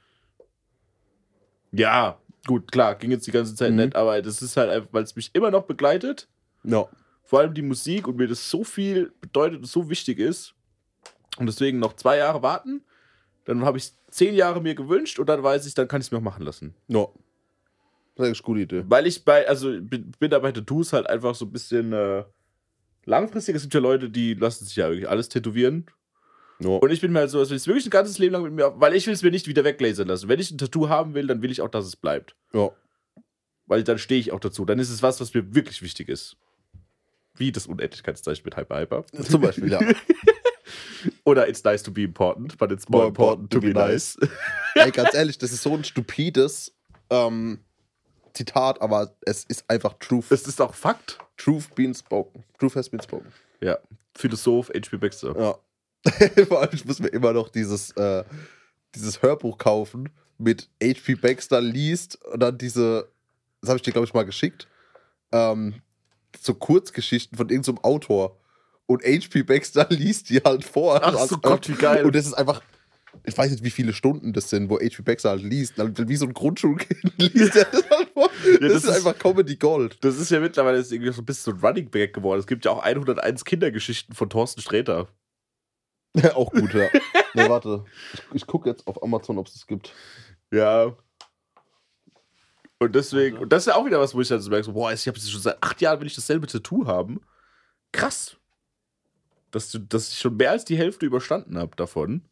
Ja, gut, klar, ging jetzt die ganze Zeit Mhm. nicht, aber das ist halt einfach, weil es mich immer noch begleitet. Ja. Vor allem die Musik und mir das so viel bedeutet und so wichtig ist. Und deswegen noch zwei Jahre warten. Dann habe ich zehn Jahre mir gewünscht und dann weiß ich, dann kann ich es mir auch machen lassen. Ja. Das ist eine gute Idee. Weil ich bei, also bin, bin da bei Tattoos halt einfach so ein bisschen äh, langfristig. Es gibt ja Leute, die lassen sich ja wirklich alles tätowieren. Ja. Und ich bin mir halt so, dass ich es wirklich ein ganzes Leben lang mit mir, weil ich will es mir nicht wieder weglasern lassen. Wenn ich ein Tattoo haben will, dann will ich auch, dass es bleibt. ja. Weil dann stehe ich auch dazu. Dann ist es was, was mir wirklich wichtig ist. Wie das Unendlichkeitszeichen mit Hyper Hyper. Zum Beispiel, ja. Oder it's nice to be important, but it's more, important, to be nice. Ey, ganz ehrlich, das ist so ein stupides ähm, Zitat, aber es ist einfach Truth. Es ist auch Fakt. Truth been spoken. Truth has been spoken. Ja. Philosoph H.P. Baxter. Ja. Vor allem, ich muss mir immer noch dieses, äh, dieses Hörbuch kaufen mit H.P. Baxter liest und dann diese, das habe ich dir, glaube ich, mal geschickt, ähm, so Kurzgeschichten von irgendeinem Autor. Und H.P. Baxter liest die halt vor. Ach so Gott, wie geil. Und das ist einfach, ich weiß nicht, wie viele Stunden das sind, wo H.P. Baxter halt liest. Wie so ein Grundschulkind liest er das halt vor. das, das ist ist- einfach Comedy Gold. Das ist ja mittlerweile jetzt irgendwie so ein bisschen so ein Running Back geworden. Es gibt ja auch 101 Kindergeschichten von Thorsten Sträter. Auch gut, ja. nee, warte. Ich, ich gucke jetzt auf Amazon, ob es das gibt. Ja. Und deswegen, und das ist ja auch wieder was, wo ich dann so merke, so, boah, ich habe jetzt schon seit acht Jahren will ich dasselbe Tattoo haben. Krass. Dass, du, dass ich schon mehr als die Hälfte überstanden habe davon.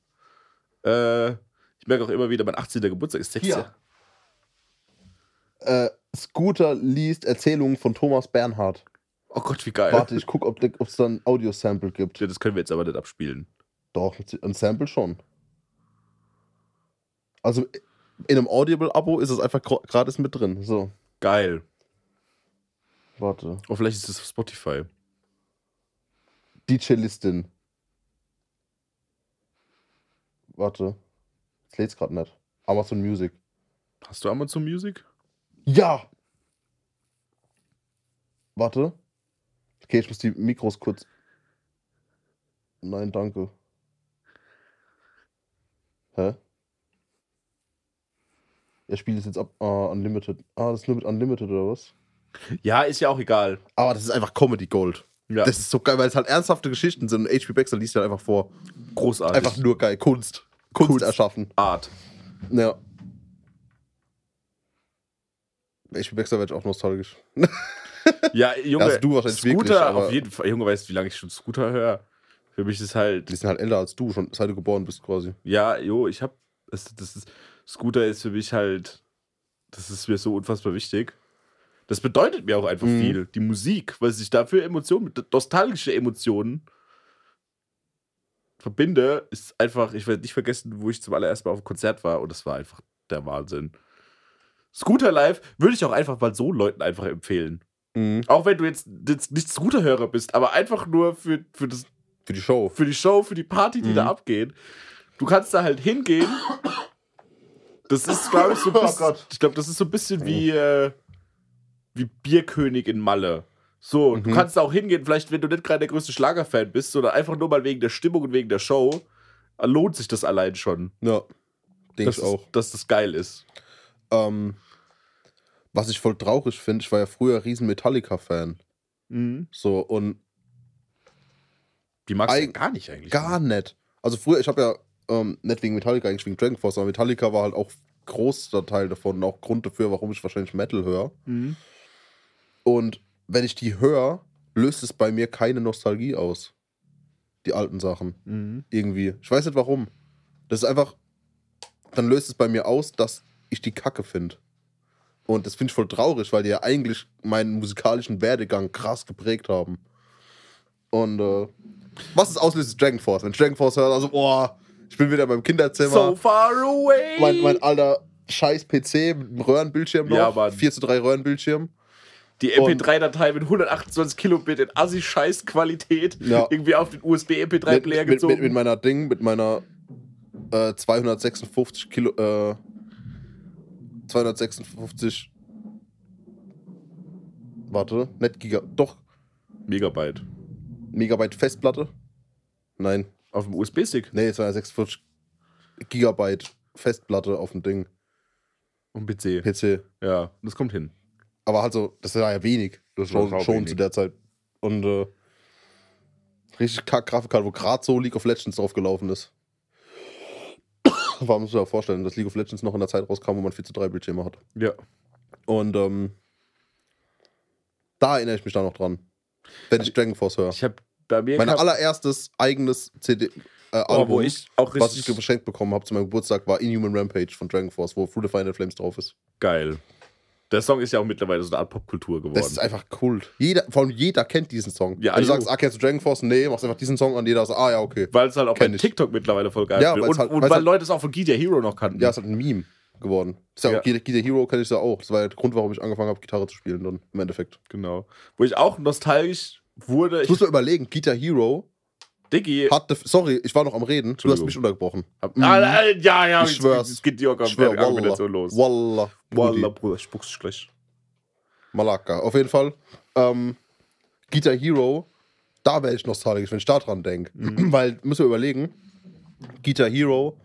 Äh, ich merke auch immer wieder, mein 18. Geburtstag ist sechs Hier. Jahre. Äh, Scooter liest Erzählungen von Thomas Bernhard. Oh Gott, wie geil. Warte, ich gucke, ob es da ein Audio-Sample gibt. Ja, das können wir jetzt aber nicht abspielen. Doch, ein Sample schon. Also in einem Audible-Abo ist es einfach gra- gratis mit drin. So, Geil. warte. Oh, vielleicht ist es auf Spotify. DJ-Listin. Warte. Jetzt lädt's gerade nicht. Amazon Music. Hast du Amazon Music? Ja! Warte. Okay, ich muss die Mikros kurz. Nein, danke. Hä? Er spielt es jetzt ab. Ah, Unlimited. Ah, das ist nur mit Unlimited oder was? Ja, ist ja auch egal. Aber das ist einfach Comedy Gold. Ja, Das ist so geil, weil es halt ernsthafte Geschichten sind. Und HP Baxter liest ja einfach vor. großartig. Einfach nur geil. Kunst. Kunst, Kunst. erschaffen. Art. Ja. HP Baxter werde ich auch nostalgisch. Ja, Junge, Also du wahrscheinlich Scooter, wirklich, auf jeden Fall. Junge, weißt du, wie lange ich schon Scooter höre? Für mich ist halt, Die sind halt älter als du, schon seit du geboren bist quasi. ja, jo, ich hab, das, das ist, Scooter ist für mich halt, das ist mir so unfassbar wichtig. Das bedeutet mir auch einfach Mhm. viel. Die Musik, weil ich dafür Emotionen, nostalgische Emotionen verbinde, ist einfach, ich werde nicht vergessen, wo ich zum allerersten Mal auf einem Konzert war und das war einfach der Wahnsinn. Scooter Live würde ich auch einfach mal so Leuten einfach empfehlen. Mhm. Auch wenn du jetzt, jetzt nicht Scooterhörer bist, aber einfach nur für, für, das, Für die Show. für die Show, für die Party, die Mhm. da abgeht. Du kannst da halt hingehen. Das ist, glaube ich, so ein Oh bisschen, Gott. ich glaube, das ist so ein bisschen wie, äh, wie Bierkönig in Malle. So, du Mhm. kannst da auch hingehen, vielleicht wenn du nicht gerade der größte Schlagerfan bist, sondern einfach nur mal wegen der Stimmung und wegen der Show, dann lohnt sich das allein schon. Ja. Denke ich auch. dass das geil ist. Ähm, was ich voll traurig finde, ich war ja früher riesen Metallica-Fan. So, und Die magst du ja gar nicht eigentlich. gar nicht. Also früher, ich habe ja ähm, nicht wegen Metallica, eigentlich wegen Dragon Force, aber Metallica war halt auch großer Teil davon und auch Grund dafür, warum ich wahrscheinlich Metal höre. Mhm. Und wenn ich die höre, löst es bei mir keine Nostalgie aus. Die alten Sachen. Mhm. Irgendwie. Ich weiß nicht warum. Das ist einfach. Dann löst es bei mir aus, dass ich die Kacke finde. Und das finde ich voll traurig, weil die ja eigentlich meinen musikalischen Werdegang krass geprägt haben. Und äh, was es auslöst, ist Dragon Force. Wenn ich Dragon Force höre, also, boah, ich bin wieder in meinem Kinderzimmer. So far away. mein, mein alter scheiß PC mit einem Röhrenbildschirm noch. Ja, Mann. 4 zu 3 Röhrenbildschirm. Die MP3-Datei mit 128 Kilobit in Assi-Scheiß-Qualität Ja. irgendwie auf den USB-MP3-Player mit, mit, gezogen. mit, mit meiner Ding, mit meiner äh, 256 Kilo, äh, 256, warte, nicht Giga, doch, Megabyte. Megabyte Festplatte. Nein, Auf dem USB-Stick nee, 256 Gigabyte Festplatte auf dem Ding, und PC. PC. Ja, das kommt hin. Aber halt so, das war ja wenig, das schon, war schon wenig. zu der Zeit. Und äh, richtig kack Grafikkarte, wo gerade so League of Legends drauf gelaufen ist. Warum muss man sich vorstellen, dass League of Legends noch in der Zeit rauskam, wo man 4 zu 3 Bildschirme hat. Ja. Und ähm, da erinnere ich mich da noch dran. Wenn ich Dragon Force höre. Ich habe bei mir Mein allererstes eigenes CD, äh, oh, Album, wo ich auch was ich geschenkt bekommen habe zu meinem Geburtstag, war Inhuman Rampage von Dragon Force, wo Through the Final Flames drauf ist. geil. Der Song ist ja auch mittlerweile so eine Art Popkultur geworden. Das ist einfach Kult. Jeder, vor allem jeder kennt diesen Song. Ja, Wenn du sagst, ah, kennst du Dragon Force? Nee, machst einfach diesen Song an, jeder sagt, ah ja, okay. weil es halt auch bei Kenn ich. TikTok mittlerweile voll geil Ja, wird. Und, halt- und weil halt- Leute es auch von Guitar Hero noch kannten. Ja, ist halt ein Meme geworden. Ist ja, Ja. auch Guitar Hero kenne ich ja auch. Das war ja der Grund, warum ich angefangen habe, Gitarre zu spielen dann im Endeffekt. genau. Wo ich auch nostalgisch wurde. Ich muss mir überlegen, Guitar Hero Diggi. hatte, sorry, ich war noch am Reden, du hast mich untergebrochen. Ah, ah, ja, ja, Ich schwör's. Jetzt geht die Ich schwör, Wallah, Argumentation los. Wallah. Wallah, Bruder, ich spuck's dich gleich. Malaka. Auf jeden Fall. Ähm, Guitar Hero, da wäre ich nostalgisch, wenn ich da dran denke. Mhm. Weil, müssen wir überlegen, Guitar Hero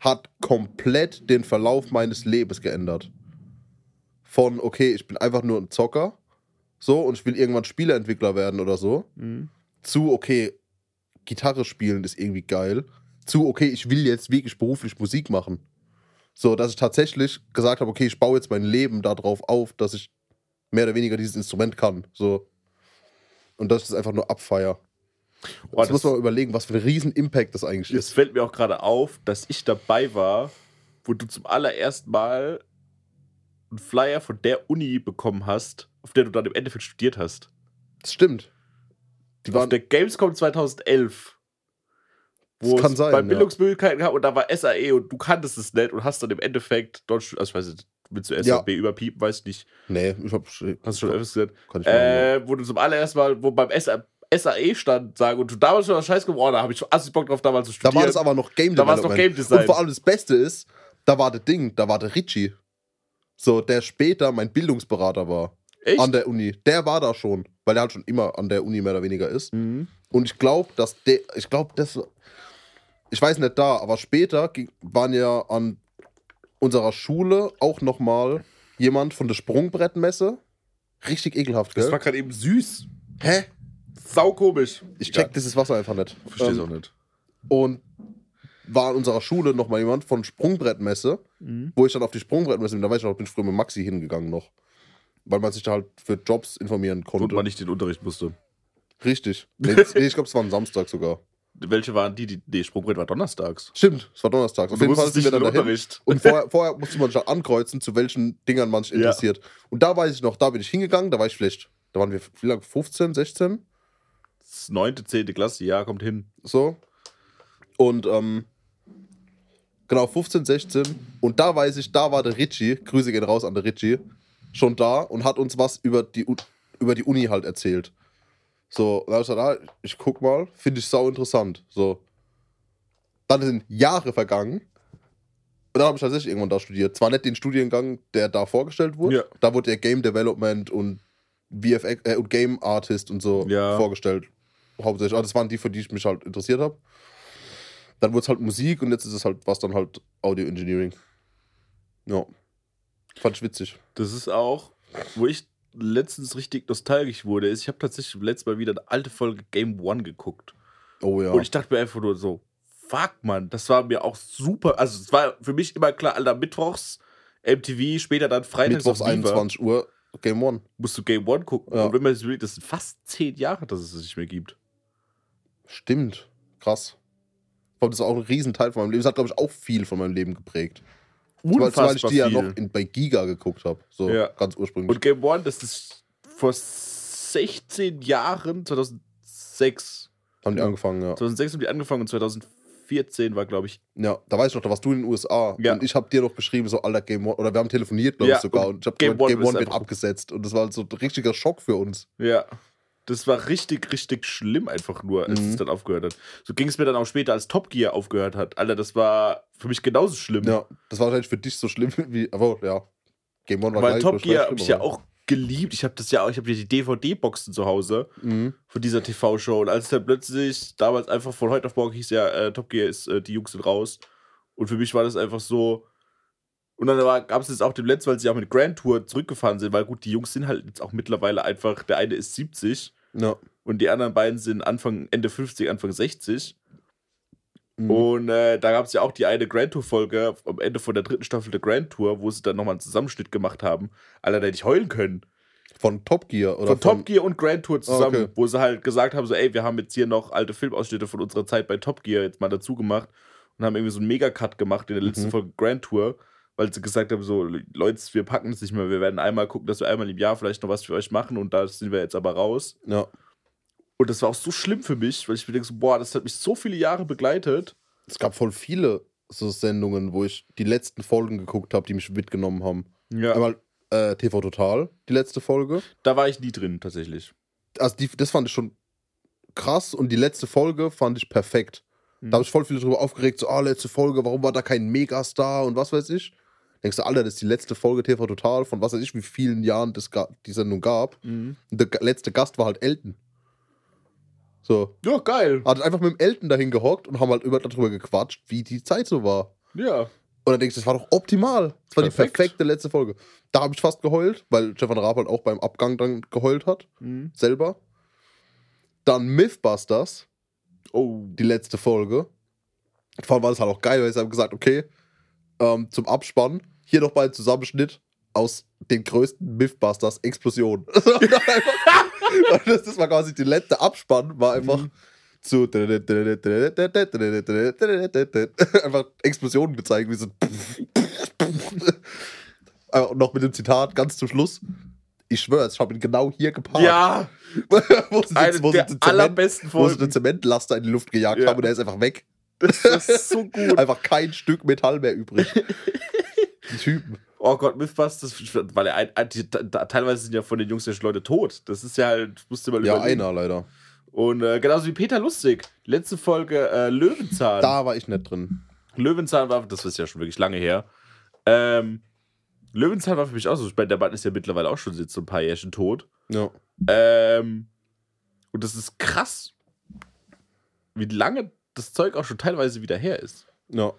hat komplett den Verlauf meines Lebens geändert. Von, okay, ich bin einfach nur ein Zocker, so, und ich will irgendwann Spieleentwickler werden oder so, Mhm. zu, okay, Gitarre spielen ist irgendwie geil, zu, okay, ich will jetzt wirklich beruflich Musik machen. So, dass ich tatsächlich gesagt habe, okay, ich baue jetzt mein Leben darauf auf, dass ich mehr oder weniger dieses Instrument kann. So. Und das ist einfach nur Abfeier. Boah, Jetzt muss das, man überlegen, was für ein riesen Impact das eigentlich es ist. fällt mir auch gerade auf, dass ich dabei war, wo du zum allerersten Mal einen Flyer von der Uni bekommen hast, auf der du dann im Endeffekt studiert hast. Das stimmt. Die Auf waren, der Gamescom 2011. Wo Das kann es sein, bei ja. Bildungsmöglichkeiten gab und da war SAE und du kanntest es nicht und hast dann im Endeffekt stu- also ich weiß nicht, willst du Ja. SAB überpiepen, weiß ich nicht. nee, ich hab, Hast du schon öfters gesagt. kann ich Äh, wo du zum allerersten Mal, wo beim SA, SAE stand, sagen und du damals schon was Scheiß geworden, oh, da habe ich schon assi Bock drauf, damals zu Da studieren. war das aber noch Game Da war es noch. Game Design. Und vor allem das Beste ist, da war der Ding, da war der Richie. So, der später mein Bildungsberater war. Echt? An der Uni. Der war da schon, weil der halt schon immer an der Uni mehr oder weniger ist. Mhm. Und ich glaube, dass der, ich glaube, das, ich weiß nicht da, aber später ging, waren ja an unserer Schule auch nochmal jemand von der Sprungbrettmesse. Richtig ekelhaft, Das gell? war gerade eben süß. Hä? Sau komisch. Ich check dieses Wasser einfach nicht. Versteh's Ähm, auch nicht. Und war an unserer Schule nochmal jemand von Sprungbrettmesse, Mhm. wo ich dann auf die Sprungbrettmesse bin. Da weiß ich noch, bin ich früher mit Maxi hingegangen noch. Weil man sich da halt für Jobs informieren Und konnte. man nicht den Unterricht musste. Richtig. Nee, nee, ich glaube, es war ein Samstag sogar. Welche waren die, die. Nee, Sprungbrett war donnerstags. Stimmt, es war Donnerstag. Auf jeden Fall sind wir nicht dann dahin. Unterricht. Und vorher, vorher musste man sich halt ankreuzen, zu welchen Dingern man sich Ja. interessiert. Und da weiß ich noch, da bin ich hingegangen, da war ich vielleicht, da waren wir, wie lange, 15, 16? Das neunte, zehnte Klasse, ja, kommt hin. So. Und, ähm, genau, 15, 16. Und da weiß ich, da war der Richie, Grüße gehen raus an der Richie, schon da und hat uns was über die, U- über die Uni halt erzählt. So, und da hab ich gesagt, ah, ich guck mal, finde ich sau interessant. So. Dann sind Jahre vergangen. Und dann habe ich tatsächlich irgendwann da studiert. Zwar nicht den Studiengang, der da vorgestellt wurde. Ja. Da wurde ja Game Development und VFX äh, und Game Artist und so Ja. vorgestellt. Hauptsächlich. Aber das waren die, für die ich mich halt interessiert habe. Dann wurde es halt Musik und jetzt ist es halt, was dann halt Audio Engineering. Ja. Fand ich witzig. Das ist auch, wo ich letztens richtig nostalgisch wurde, ist, ich habe tatsächlich letztes Mal wieder eine alte Folge Game One geguckt. Oh ja. Und ich dachte mir einfach nur so, fuck, Mann, das war mir auch super. Also, es war für mich immer klar, Alter, mittwochs MTV, später dann freitags Mittwochs auf Viva, 21 Uhr, Game One. musst du Game One gucken. Ja. Und wenn man sich überlegt, das sind fast zehn Jahre, dass es es nicht mehr gibt. Stimmt. Krass. Allem, Das ist auch ein Riesenteil von meinem Leben. Das hat, glaube ich, auch viel von meinem Leben geprägt. Weil, weil ich die ja noch in, bei Giga geguckt habe. So Ja. ganz ursprünglich. Und Game One, das ist vor 16 Jahren, 2006. haben die angefangen, ja. 2006 haben die angefangen und 2014 war, glaube ich, Ja, da weiß ich noch, da warst du in den USA. Ja. Und ich habe dir noch geschrieben, so, alter Game One. Oder wir haben telefoniert, glaube Ja, ich, sogar. und Und ich habe Game Game, One wird abgesetzt. Und das war so ein richtiger Schock für uns. Ja. Das war richtig, richtig schlimm einfach nur, als Mhm. es dann aufgehört hat. So ging es mir dann auch später, als Top Gear aufgehört hat. Alter, das war für mich genauso schlimm. Ja, das war wahrscheinlich für dich so schlimm wie. Aber ja, Game One war Weil Top Gear habe ich ja auch geliebt. Ich habe das ja auch, ich habe die DVD-Boxen zu Hause Mhm. von dieser TV-Show. Und als dann plötzlich damals einfach von heute auf morgen hieß ja, äh, Top Gear ist, äh, die Jungs sind raus. Und für mich war das einfach so. Und dann gab es jetzt auch dem letzten, weil sie auch mit Grand Tour zurückgefahren sind, weil gut, die Jungs sind halt jetzt auch mittlerweile einfach, der eine ist 70 Ja. und die anderen beiden sind Anfang, Ende 50, Anfang 60. Mhm. Und äh, da gab es ja auch die eine Grand Tour-Folge am Ende von der dritten Staffel der Grand Tour, wo sie dann nochmal einen Zusammenschnitt gemacht haben. Alter, da hätte ich heulen können. Von Top Gear oder von Top Gear und Grand Tour zusammen, Ah, okay. wo sie halt gesagt haben: so, ey, wir haben jetzt hier noch alte Filmausschnitte von unserer Zeit bei Top Gear jetzt mal dazu gemacht und haben irgendwie so einen Megacut gemacht in der letzten Mhm. Folge Grand Tour, weil sie gesagt haben: so, Leute, wir packen es nicht mehr, wir werden einmal gucken, dass wir einmal im Jahr vielleicht noch was für euch machen und da sind wir jetzt aber raus. Ja. Und das war auch so schlimm für mich, weil ich mir denke: so, boah, das hat mich so viele Jahre begleitet. Es gab voll viele so Sendungen, wo ich die letzten Folgen geguckt habe, die mich mitgenommen haben. Ja. Einmal äh, TV Total, die letzte Folge. Da war ich nie drin, tatsächlich. Also die, das fand ich schon krass und die letzte Folge fand ich perfekt. Mhm. Da habe ich voll viele drüber aufgeregt, so, ah, letzte Folge, warum war da kein Megastar und was weiß ich. Denkst du, Alter, das ist die letzte Folge TV Total von was weiß ich, wie vielen Jahren das die Sendung gab. Mhm. Und der letzte Gast war halt Elton. So. Ja, geil. Hat einfach mit dem Elton dahin gehockt und haben halt über, darüber gequatscht, wie die Zeit so war. Ja. Und dann denkst du, das war doch optimal. Das war Perfekt. die perfekte letzte Folge. Da habe ich fast geheult, weil Stefan Raab halt auch beim Abgang dann geheult hat, Mhm. selber. Dann Mythbusters, Oh. die letzte Folge. Vor allem war das halt auch geil, weil sie haben gesagt, okay, ähm, zum Abspann, hier noch mal ein Zusammenschnitt aus den größten Mythbusters Explosion. das, das war quasi die letzte Abspann, war einfach Mhm. zu einfach Explosionen gezeigt, wie so und noch mit dem Zitat ganz zum Schluss. Ich schwör's, ich habe ihn genau hier geparkt. Ja, wo sie, eine wo sie der den Zement, allerbesten wo sie den. Zementlaster in die Luft gejagt Ja. haben und er ist einfach weg. Das ist so gut. Einfach kein Stück Metall mehr übrig. Typen. Oh Gott, Mythbusters, weil er ein, die, da, teilweise sind ja von den Jungs ja schon Leute tot. Das ist ja halt, musst du mal Ja, überlegen. einer leider. Und äh, genauso wie Peter Lustig. Letzte Folge äh, Löwenzahn. Da war ich nicht drin. Löwenzahn war, das ist ja schon wirklich lange her. Ähm, Löwenzahn war für mich auch so. Ich meine, der Mann ist ja mittlerweile auch schon jetzt so ein paar Jährchen tot. Ja. Ähm, und das ist krass, wie lange das Zeug auch schon teilweise wieder her ist. Ja.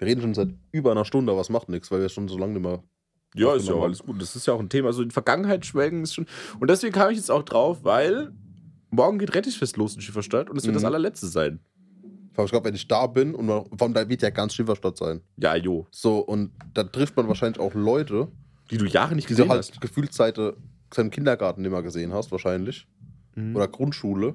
Wir reden schon seit über einer Stunde, aber es macht nichts, weil wir schon so lange nicht mehr. Ja, ist ja Aufgenommen. alles gut. Das ist ja auch ein Thema. So in Vergangenheit schwelgen ist schon. Und deswegen kam ich jetzt auch drauf, weil morgen geht Rettichfest los in Schifferstadt und es wird Mhm. das allerletzte sein. Ich glaube, wenn ich da bin und man, vor allem da wird ja ganz Schifferstadt sein. Ja, jo. So, und da trifft man wahrscheinlich auch Leute, Die du Jahre nicht die du gesehen halt hast. gefühlt seit seinem Kindergarten nicht mehr gesehen hast, wahrscheinlich. Mhm. Oder Grundschule.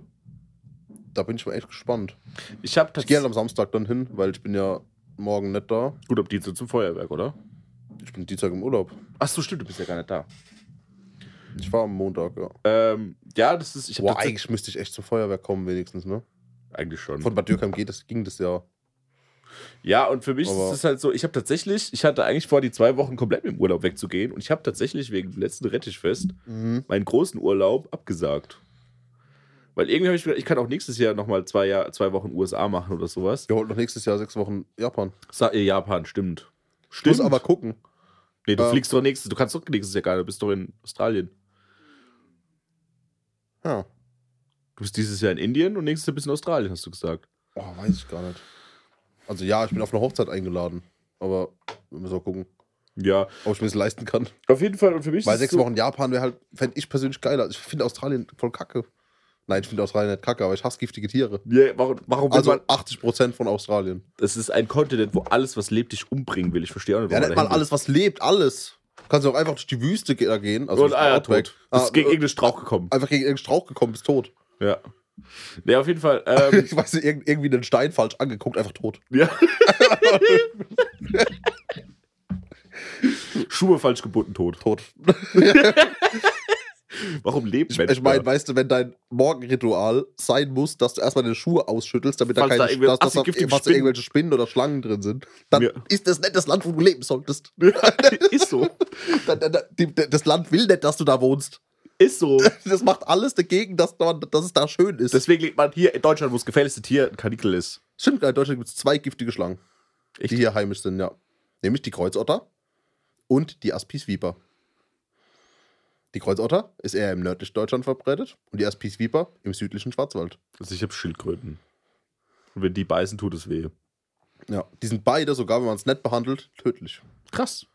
Da bin ich mal echt gespannt. Ich Ich gehe halt am Samstag dann hin, weil ich bin ja morgen nicht da. Gut, ob die so zum Feuerwerk, oder? Ich bin Dienstag im Urlaub. Ach so, stimmt, du bist ja gar nicht da. Ich fahre am Montag, ja. Ähm, ja, das ist. Ich Boah, eigentlich müsste ich echt zum Feuerwerk kommen, wenigstens, ne? eigentlich schon. Von Bad Dürkheim geht das, ging das ja. Ja, und für mich Aber- ist es halt so, ich habe tatsächlich, ich hatte eigentlich vor, die zwei Wochen komplett mit dem Urlaub wegzugehen und ich habe tatsächlich wegen dem letzten Rettichfest Mhm. meinen großen Urlaub abgesagt. Weil irgendwie habe ich gedacht, ich kann auch nächstes Jahr nochmal zwei, Jahr, zwei Wochen USA machen oder sowas. Wir holen noch nächstes Jahr sechs Wochen Japan. Sa äh, Japan, stimmt. Stimmt. muss aber gucken. nee, du äh, fliegst doch nächstes, du kannst doch nächstes Jahr gar nicht, du bist doch in Australien. Ja. Du bist dieses Jahr in Indien und nächstes Jahr bist du in Australien, hast du gesagt. Oh, weiß ich gar nicht. Also ja, ich bin auf eine Hochzeit eingeladen. Aber wir müssen mal gucken, Ja, ob ich mir das leisten kann. auf jeden Fall. Und für mich Weil sechs so, Wochen Japan wäre halt, fände ich persönlich geiler. Ich finde Australien voll kacke. Nein, ich finde Australien nicht kacke, aber ich hasse giftige Tiere. Ja, warum, warum Also man, 80% von Australien. das ist ein Kontinent, wo alles, was lebt, dich umbringen will. Ich verstehe auch nicht, Ja, warum nicht man mal alles, was lebt, alles. Du kannst auch einfach durch die Wüste gehen. Also Und ah, ja, tot. Ah, ist gegen äh, irgendeinen Strauch gekommen. Einfach gegen irgendeinen Strauch gekommen, bist tot. Ja. Nee, auf jeden Fall. Ähm, ich weiß nicht, irg- irgendwie einen Stein falsch angeguckt, einfach tot. ja. Schuhe falsch gebunden, tot. Tot. Warum lebt Ich, ich meine, da? weißt du, wenn dein Morgenritual sein muss, dass du erstmal deine Schuhe ausschüttelst, damit da Falls keine da dass, dass, da fast Spinnen- irgendwelche Spinnen oder Schlangen drin sind, dann Ja. ist das nicht das Land, wo du leben solltest. ist so. Da- da- da- Das Land will nicht, dass du da wohnst. Ist so. Das macht alles dagegen, dass, da- dass es da schön ist. Deswegen liegt man hier in Deutschland, wo das gefährlichste Tier ein Kanickel ist. Stimmt, in Deutschland gibt es zwei giftige Schlangen, Echt? die hier heimisch sind, ja. Nämlich die Kreuzotter und die Aspisviper. Die Kreuzotter ist eher im nördlichen Deutschland verbreitet und die Aspisviper im südlichen Schwarzwald. Also ich habe Schildkröten. Und wenn die beißen, tut es weh. Ja, die sind beide, sogar wenn man es nett behandelt, tödlich. Krass.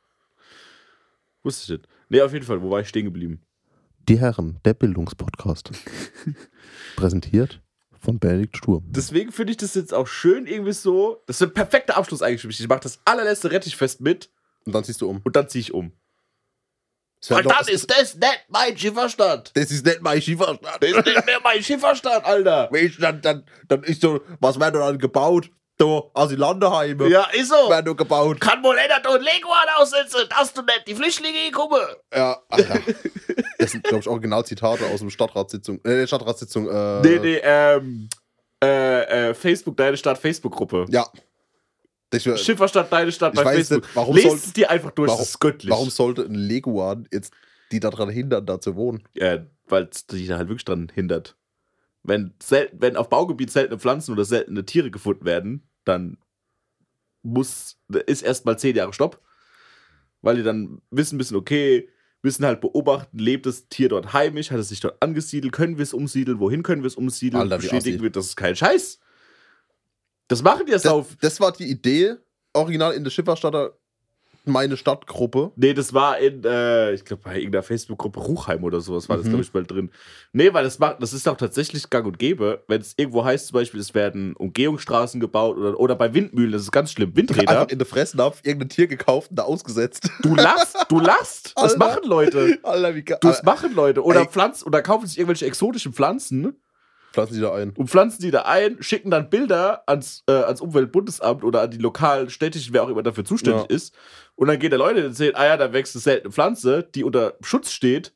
Wusste ich nicht. Nee, auf jeden Fall. Wo war ich stehen geblieben? Die Herren, der Bildungspodcast. Präsentiert von Benedikt Sturm. Deswegen finde ich das jetzt auch schön irgendwie so. Das ist ein perfekter Abschluss eigentlich für mich. Ich mache das allerletzte Rettichfest mit Und dann ziehst du um. und dann ziehe ich um. Noch- dann ist das nicht mein Schifferstand. das ist nicht mein Schieferstand. Das ist nicht mehr mein Schifferstand, Alter. Mensch, dann, dann, dann ist so, was werden dann gebaut? Da, Asylantenheime Ja, ist so. werden da gebaut. Kann wohl einer und Leguan aussetzen, dass du nicht die Flüchtlinge kommen. Ja, Alter. Das sind, glaube ich, Originalzitate aus dem Stadtratssitzung. Äh, Stadtratssitzung. Äh, Nee, nee, ähm, äh, äh, Facebook, deine Stadt, Facebook-Gruppe. Ja. Schifferstadt, deine Stadt bei Facebook. nicht, warum Lest soll- es dir einfach durch, warum, das ist göttlich. warum sollte ein Leguan jetzt die daran hindern, da zu wohnen? Ja, weil es dich da halt wirklich dran hindert. Wenn, selten, wenn auf Baugebiet seltene Pflanzen oder seltene Tiere gefunden werden, dann muss, ist erstmal zehn Jahre Stopp. Weil die dann wissen müssen, okay, müssen halt beobachten, lebt das Tier dort heimisch, hat es sich dort angesiedelt, können wir es umsiedeln, wohin können wir es umsiedeln, Alter, bestätigen wir, das ist kein Scheiß. Das machen die erst Das, auf. das war die Idee, original in der Schifferstadter meine Stadtgruppe. Nee, das war in, äh, ich glaube, bei irgendeiner Facebook-Gruppe Ruchheim oder sowas war das, Mhm. glaube ich, mal drin. Nee, weil das macht, das ist auch tatsächlich gang und gäbe. Wenn es irgendwo heißt, zum Beispiel, es werden Umgehungsstraßen gebaut oder, oder bei Windmühlen, das ist ganz schlimm, Windräder. Einfach in der Fressnapf irgendein Tier gekauft und da ausgesetzt. Du lachst, du lachst. Das Alter. machen Leute. Alter, wie geil. Das machen Leute. Oder Ey. Pflanzen, oder kaufen sich irgendwelche exotischen Pflanzen Pflanzen die da ein. und pflanzen die da ein, schicken dann Bilder ans, äh, ans Umweltbundesamt oder an die lokalen, städtischen, wer auch immer dafür zuständig Ja. ist. Und dann geht der Leute und sehen, ah ja, da wächst eine seltene Pflanze, die unter Schutz steht.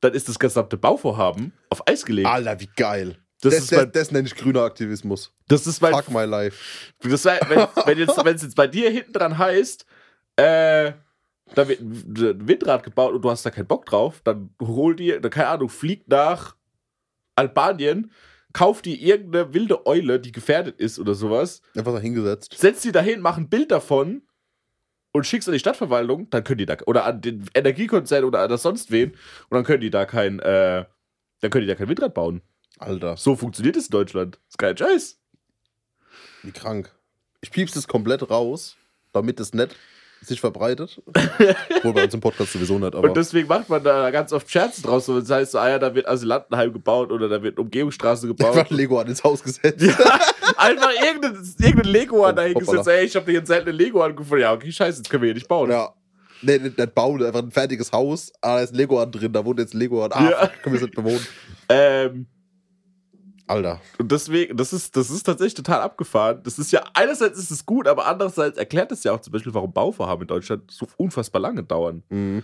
Dann ist das gesamte Bauvorhaben auf Eis gelegt. Alter, wie geil. Das Das, ist das, das nenne ich grüner Aktivismus. Das ist mein. Fuck my life. Das wär, wenn, wenn jetzt, wenn es jetzt bei dir hinten dran heißt, äh, da wird ein Windrad gebaut und du hast da keinen Bock drauf, dann hol dir, keine Ahnung, flieg nach Albanien, kauf dir irgendeine wilde Eule, die gefährdet ist oder sowas, Einfach da hingesetzt. setz die dahin, mach ein Bild davon und schickst an die Stadtverwaltung, dann können die da, oder an den Energiekonzern oder an das sonst wen, und dann können die da kein, äh, dann können die da kein Windrad bauen. Alter, So funktioniert es in Deutschland. ist kein Scheiß. wie krank. Ich piep's das komplett raus, damit es nicht sich verbreitet. Wohl bei uns im Podcast sowieso nicht, aber. Und deswegen macht man da ganz oft Scherze draus. So, das heißt so, ah ja, da wird Asylantenheim gebaut oder da wird Umgehungsstraße gebaut. Einfach Lego an ins Haus gesetzt. Einfach irgendein, irgendein Lego an Oh, dahin gesetzt. Ey, ich hab dir jetzt selten ein Lego angefunden. Ja, okay, scheiße, jetzt können wir hier nicht bauen. Ja. Nee, nicht, nicht bauen, einfach ein fertiges Haus. Ah, da ist ein Lego an drin, da wohnt jetzt ein Lego an. Ah, Ja. können wir es nicht bewohnen. Ähm, Alter. und deswegen, das ist, das ist tatsächlich total abgefahren. Das ist ja, einerseits ist es gut, aber andererseits erklärt es ja auch zum Beispiel, warum Bauvorhaben in Deutschland so unfassbar lange dauern. Mhm.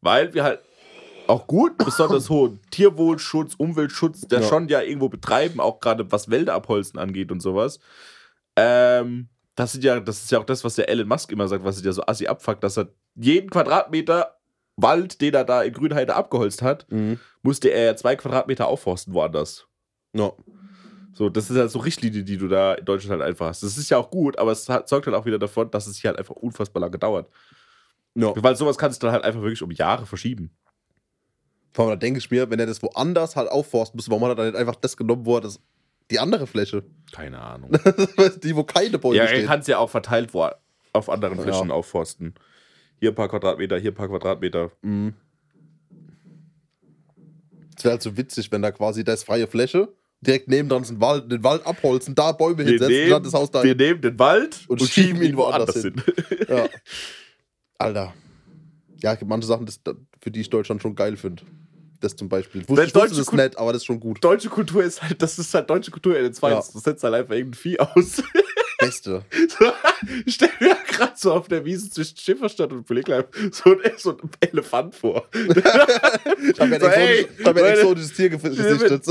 Weil wir halt auch gut, besonders hohen Tierwohlschutz, Umweltschutz, der Ja. schon ja irgendwo betreiben, auch gerade was Wälder abholzen angeht und sowas. Ähm, das, sind ja, das ist ja auch das, was der Elon Musk immer sagt, was sich ja so assi abfuckt, dass er jeden Quadratmeter Wald, den er da in Grünheide abgeholzt hat, Mhm. musste er ja zwei Quadratmeter aufforsten woanders. Ja. So, das ist halt so Richtlinie, die du da in Deutschland halt einfach hast. Das ist ja auch gut, aber es hat, sorgt halt auch wieder davon, dass es hier halt einfach unfassbar lange dauert. ja. Weil sowas kannst du dann halt einfach wirklich um Jahre verschieben. Vor allem, da denke ich mir, wenn er das woanders halt aufforsten müsste, warum hat er dann nicht einfach das genommen, wo er das. Die andere Fläche. Keine Ahnung. die, wo keine Bäume ja, er kann es ja auch verteilt wo, auf anderen Ja. Flächen aufforsten. Hier ein paar Quadratmeter, hier ein paar Quadratmeter. Mhm. Es wäre halt so witzig, wenn da quasi, da ist freie Fläche, direkt nebendran ist ein Wald, den Wald abholzen, da Bäume Wir hinsetzen, nehmen, dann das Haus da. wir nehmen den Wald Und schieben ihn woanders hin. hin. Ja. Alter. Ja, es gibt manche Sachen, das, für die ich Deutschland schon geil finde. Das zum Beispiel. Wusste, ich wusste das Kul- nett, aber das ist schon gut. Deutsche Kultur ist halt, das ist halt deutsche Kultur in den. Ja. Du setzt halt einfach irgendein Vieh aus. Beste. Ich stell mir gerade so auf der Wiese zwischen Schifferstadt und Pflegleim so, ein- so ein Elefant vor. Ich habe mir ein, So, hab exotisches Tier gesichtet.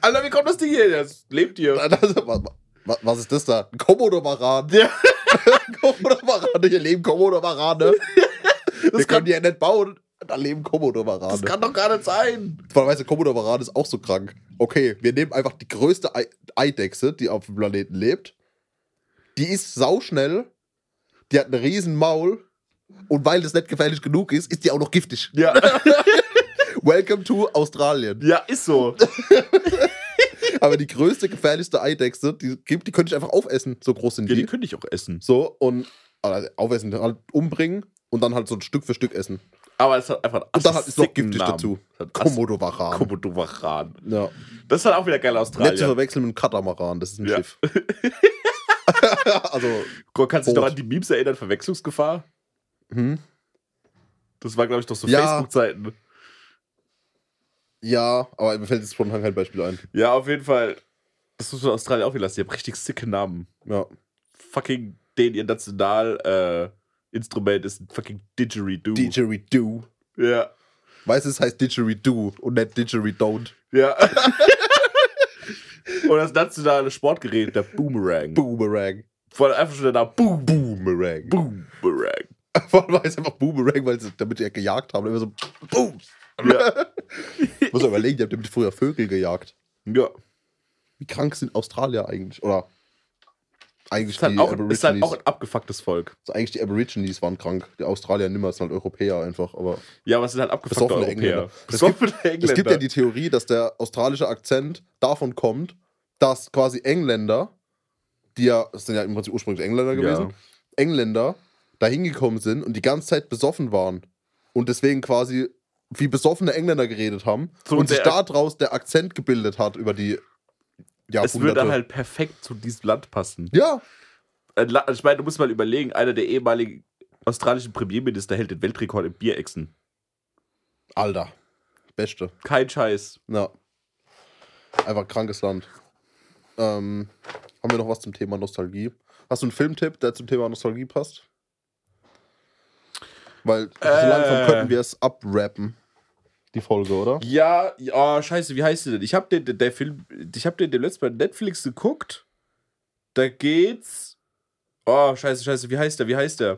Alter, wie kommt das Ding hier? Das lebt hier. Also, wa- wa- Was ist das da? Ein Komodo-Varan. Ja. Komodo-Varane, hier leben Komodo-Varane. Wir können die ja nicht bauen. Da leben Komodo-Varane. Das kann doch gar nicht sein. Vor allem, weißt du, Komodo-Varan ist auch so krank. Okay, wir nehmen einfach die größte Ei Eidechse, die auf dem Planeten lebt. Die ist sauschnell. Die hat einen riesen Maul. Und weil das nicht gefährlich genug ist, ist die auch noch giftig. Ja, Welcome to Australien. ja, ist so. Aber die größte, gefährlichste Eidechse, die gibt, die könnte ich einfach aufessen. So groß sind Ja, die. die könnte ich auch essen. So, und also aufessen, halt umbringen und dann halt so ein Stück für Stück essen. Aber es hat einfach einen Und dann halt ist noch giftig Namen. dazu. Komodo-Varan. Komodo-Varan. Ja. Das ist halt auch wieder geil Nicht zu Australien. verwechseln mit einem Katamaran, das ist ein Ja. Schiff. also, Gott, Kannst du dich noch an die Memes erinnern? Verwechslungsgefahr? hm? Das war, glaube ich, doch so Ja. Facebook-Zeiten. Ja, aber mir fällt jetzt spontan kein Beispiel ein. Ja, auf jeden Fall. Das muss man in Australien auch wieder lassen. Die haben richtig sicke Namen. Ja. Fucking den ihr National äh, Instrument ist ein fucking Didgeridoo. Didgeridoo. ja. Weißt du, es heißt Didgeridoo und nicht Didgeridon't. Ja. Und das nationale Sportgerät, der Boomerang. Boomerang. Vor allem einfach schon der Name Boom, Boomerang. Boomerang. Vor allem heißt es einfach Boomerang, weil sie damit ja gejagt haben. Immer so, boom. Ja. Ich muss überlegen, die haben damit früher Vögel gejagt. ja. Wie krank sind Australier eigentlich? Oder eigentlich Ist halt, die auch, Aborigines. ist halt auch ein abgefucktes Volk. also eigentlich die Aborigines waren krank. Die Australier nimmer, sind halt Europäer einfach. Aber Ja, aber es sind halt abgefuckte Europäer. Engländer. Es Besoffene Engländer. es gibt ja die Theorie, dass der australische Akzent davon kommt, dass quasi Engländer, die ja, das sind ja im Prinzip ursprünglich Engländer gewesen, Ja. Engländer da hingekommen sind und die ganze Zeit besoffen waren. Und deswegen quasi wie besoffene Engländer geredet haben So, und sich daraus der Akzent gebildet hat über die es Jahrhunderte. würde halt perfekt zu diesem Land passen. ja, La- Ich meine, du musst mal überlegen, einer der ehemaligen australischen Premierminister hält den Weltrekord im Bierechsen. Alter. Beste. Kein Scheiß. Ja. Einfach krankes Land. Ähm, haben wir noch was zum Thema Nostalgie? Hast du einen Filmtipp, der zum Thema Nostalgie passt? Weil so Äh. langsam könnten wir es abrappen. Die Folge, oder? Ja, ja, scheiße, wie heißt der denn? Ich habe den, der, Film, ich habe den, den letzten Mal Netflix geguckt. Da geht's. Oh, scheiße, scheiße, wie heißt der? Wie heißt der?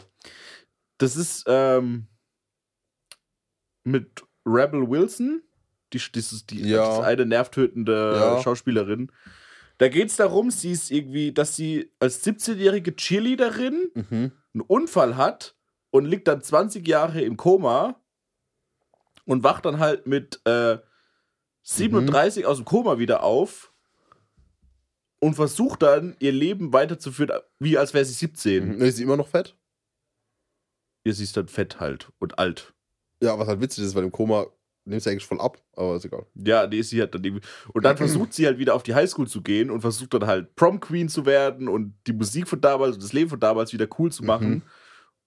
Das ist ähm, mit Rebel Wilson. Die, dieses, die, Ja. diese eine nervtötende Ja. Schauspielerin. Da geht's darum, sie ist irgendwie, dass sie als 17-jährige Cheerleaderin Mhm. einen Unfall hat und liegt dann 20 Jahre im Koma und wacht dann halt mit äh, 37 aus dem Koma wieder auf und versucht dann ihr Leben weiterzuführen, wie als wäre sie 17. Mhm. Ist sie immer noch fett? Ja, sie ist dann fett halt und alt. Ja, was halt witzig ist, weil im Koma nimmt sie eigentlich voll ab, aber ist egal. Ja, nee, sie hat dann irgendwie. Und dann versucht sie halt wieder auf die Highschool zu gehen und versucht dann halt Prom Queen zu werden und die Musik von damals und das Leben von damals wieder cool zu machen. Mhm.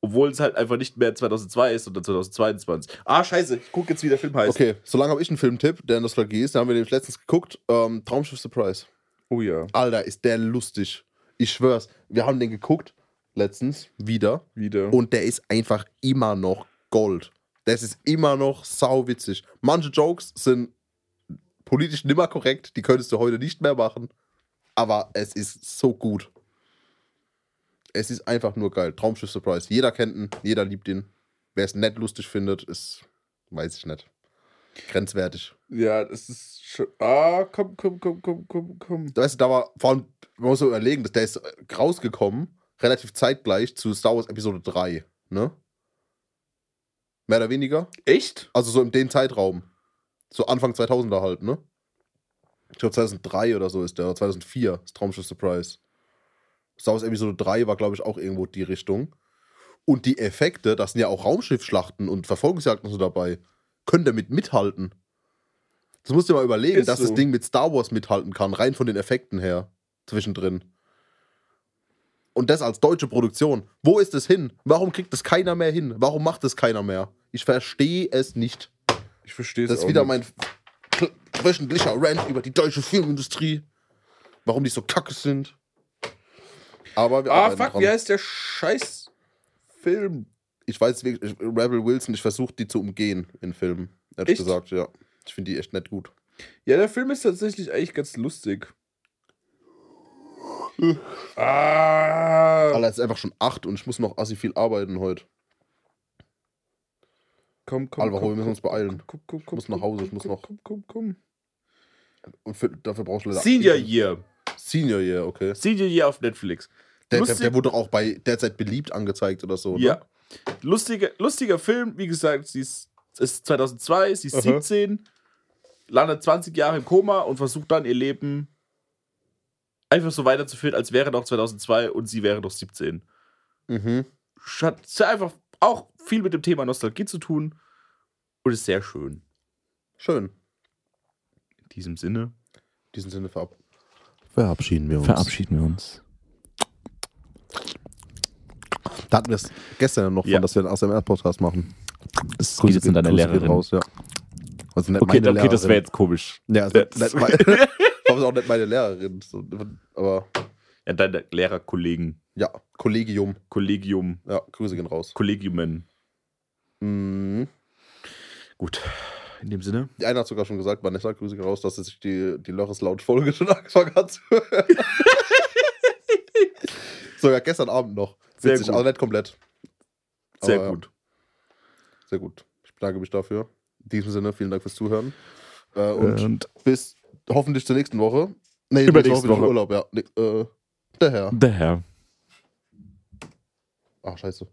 Obwohl es halt einfach nicht mehr 2002 ist, sondern 2022. Ah, scheiße, ich gucke jetzt, wie der Film heißt. Okay, solange habe ich einen Filmtipp, der Nostalgie ist. Da haben wir nämlich letztens geguckt. Ähm, Traumschiff Surprise. Oh ja. Alter, ist der lustig. Ich schwör's. Wir haben den geguckt letztens wieder. Wieder. Und der ist einfach immer noch Gold. Das ist immer noch sauwitzig. Manche Jokes sind politisch nimmer korrekt, die könntest du heute nicht mehr machen. Aber es ist so gut. Es ist einfach nur geil. Traumschiff Surprise. Jeder kennt ihn, jeder liebt ihn. Wer es nicht lustig findet, ist, weiß ich nicht. grenzwertig. Ja, das ist schon. Ah, komm, komm, komm, komm, komm, komm. Du weißt, da war vor allem, man muss so überlegen, dass der ist rausgekommen, relativ zeitgleich zu Star Wars Episode 3, ne? Mehr oder weniger. Echt? Also so in dem Zeitraum. So Anfang 2000er halt, ne? Ich glaube 2003 oder so ist der, oder 2004, das Traumschiff Surprise. Star Wars Episode 3 war, glaube ich, auch irgendwo die Richtung. Und die Effekte, das sind ja auch Raumschiffschlachten und Verfolgungsjagden so dabei, können damit mithalten. Das musst du dir mal überlegen, Ist dass so. das Ding mit Star Wars mithalten kann, rein von den Effekten her, zwischendrin. Und das als deutsche Produktion. Wo ist es hin? Warum kriegt das keiner mehr hin? Warum macht es keiner mehr? Ich verstehe es nicht. Ich verstehe es Das ist wieder nicht. mein wöchentlicher Rant über die deutsche Filmindustrie. Warum die so kacke sind. Aber wir Ah, fuck, dran. wie heißt der scheiß Film? Ich weiß wirklich, ich- Rebel Wilson, ich versuche die zu umgehen in Filmen. Ehrlich Echt? gesagt, ja. Ich finde die echt nicht gut. Ja, der Film ist tatsächlich eigentlich ganz lustig. ah, Alter, es ist einfach schon acht und ich muss noch assi viel arbeiten heute. komm, komm. Alvaro, komm, wir müssen uns beeilen. Komm, komm, komm, muss nach Hause, ich muss noch- Komm, komm, komm. Und für, dafür brauchst du leider. Senior Year. Senior Year, okay. Senior Year auf Netflix. Der, der, Lustig- der wurde auch bei derzeit beliebt angezeigt oder so. ne? Ja. Lustiger, lustiger Film, wie gesagt, sie ist, ist 2002, sie ist Aha. 17, landet 20 Jahre im Koma und versucht dann ihr Leben einfach so weiterzuführen, als wäre noch 2002 und sie wäre noch 17. Mhm. Hat sehr einfach auch viel mit dem Thema Nostalgie zu tun und ist sehr schön. Schön. In diesem Sinne In diesem Sinne verab verabschieden wir uns. verabschieden wir uns. Da hatten wir es gestern noch Ja. von, dass wir einen ASMR-Podcast machen. Das Grüße geht jetzt an deine Grüße Lehrerin. Raus, ja. Also nicht Okay, meine okay, das wäre Lehrerin. jetzt komisch. Ja, Das- mein, war auch nicht meine Lehrerin. So, aber Ja, deine Lehrerkollegen, ja, Kollegium. Kollegium, Ja, Grüße gehen raus. Kollegiumen. Mhm. Gut, in dem Sinne. Die eine hat sogar schon gesagt, Vanessa, Grüße gehen raus, dass sie sich die, die Lörres laut Folge schon angefangen hat zu hören. sogar gestern Abend noch. Sehr Witzig, gut. aber nicht komplett. Sehr Aber ja, gut. Sehr gut. Ich bedanke mich dafür. In diesem Sinne, vielen Dank fürs Zuhören. Äh, und Und bis hoffentlich zur nächsten Woche. Nee, Übernächste ich Woche. Urlaub, ja. Nee, äh, der Herr. der Herr. Ach, scheiße.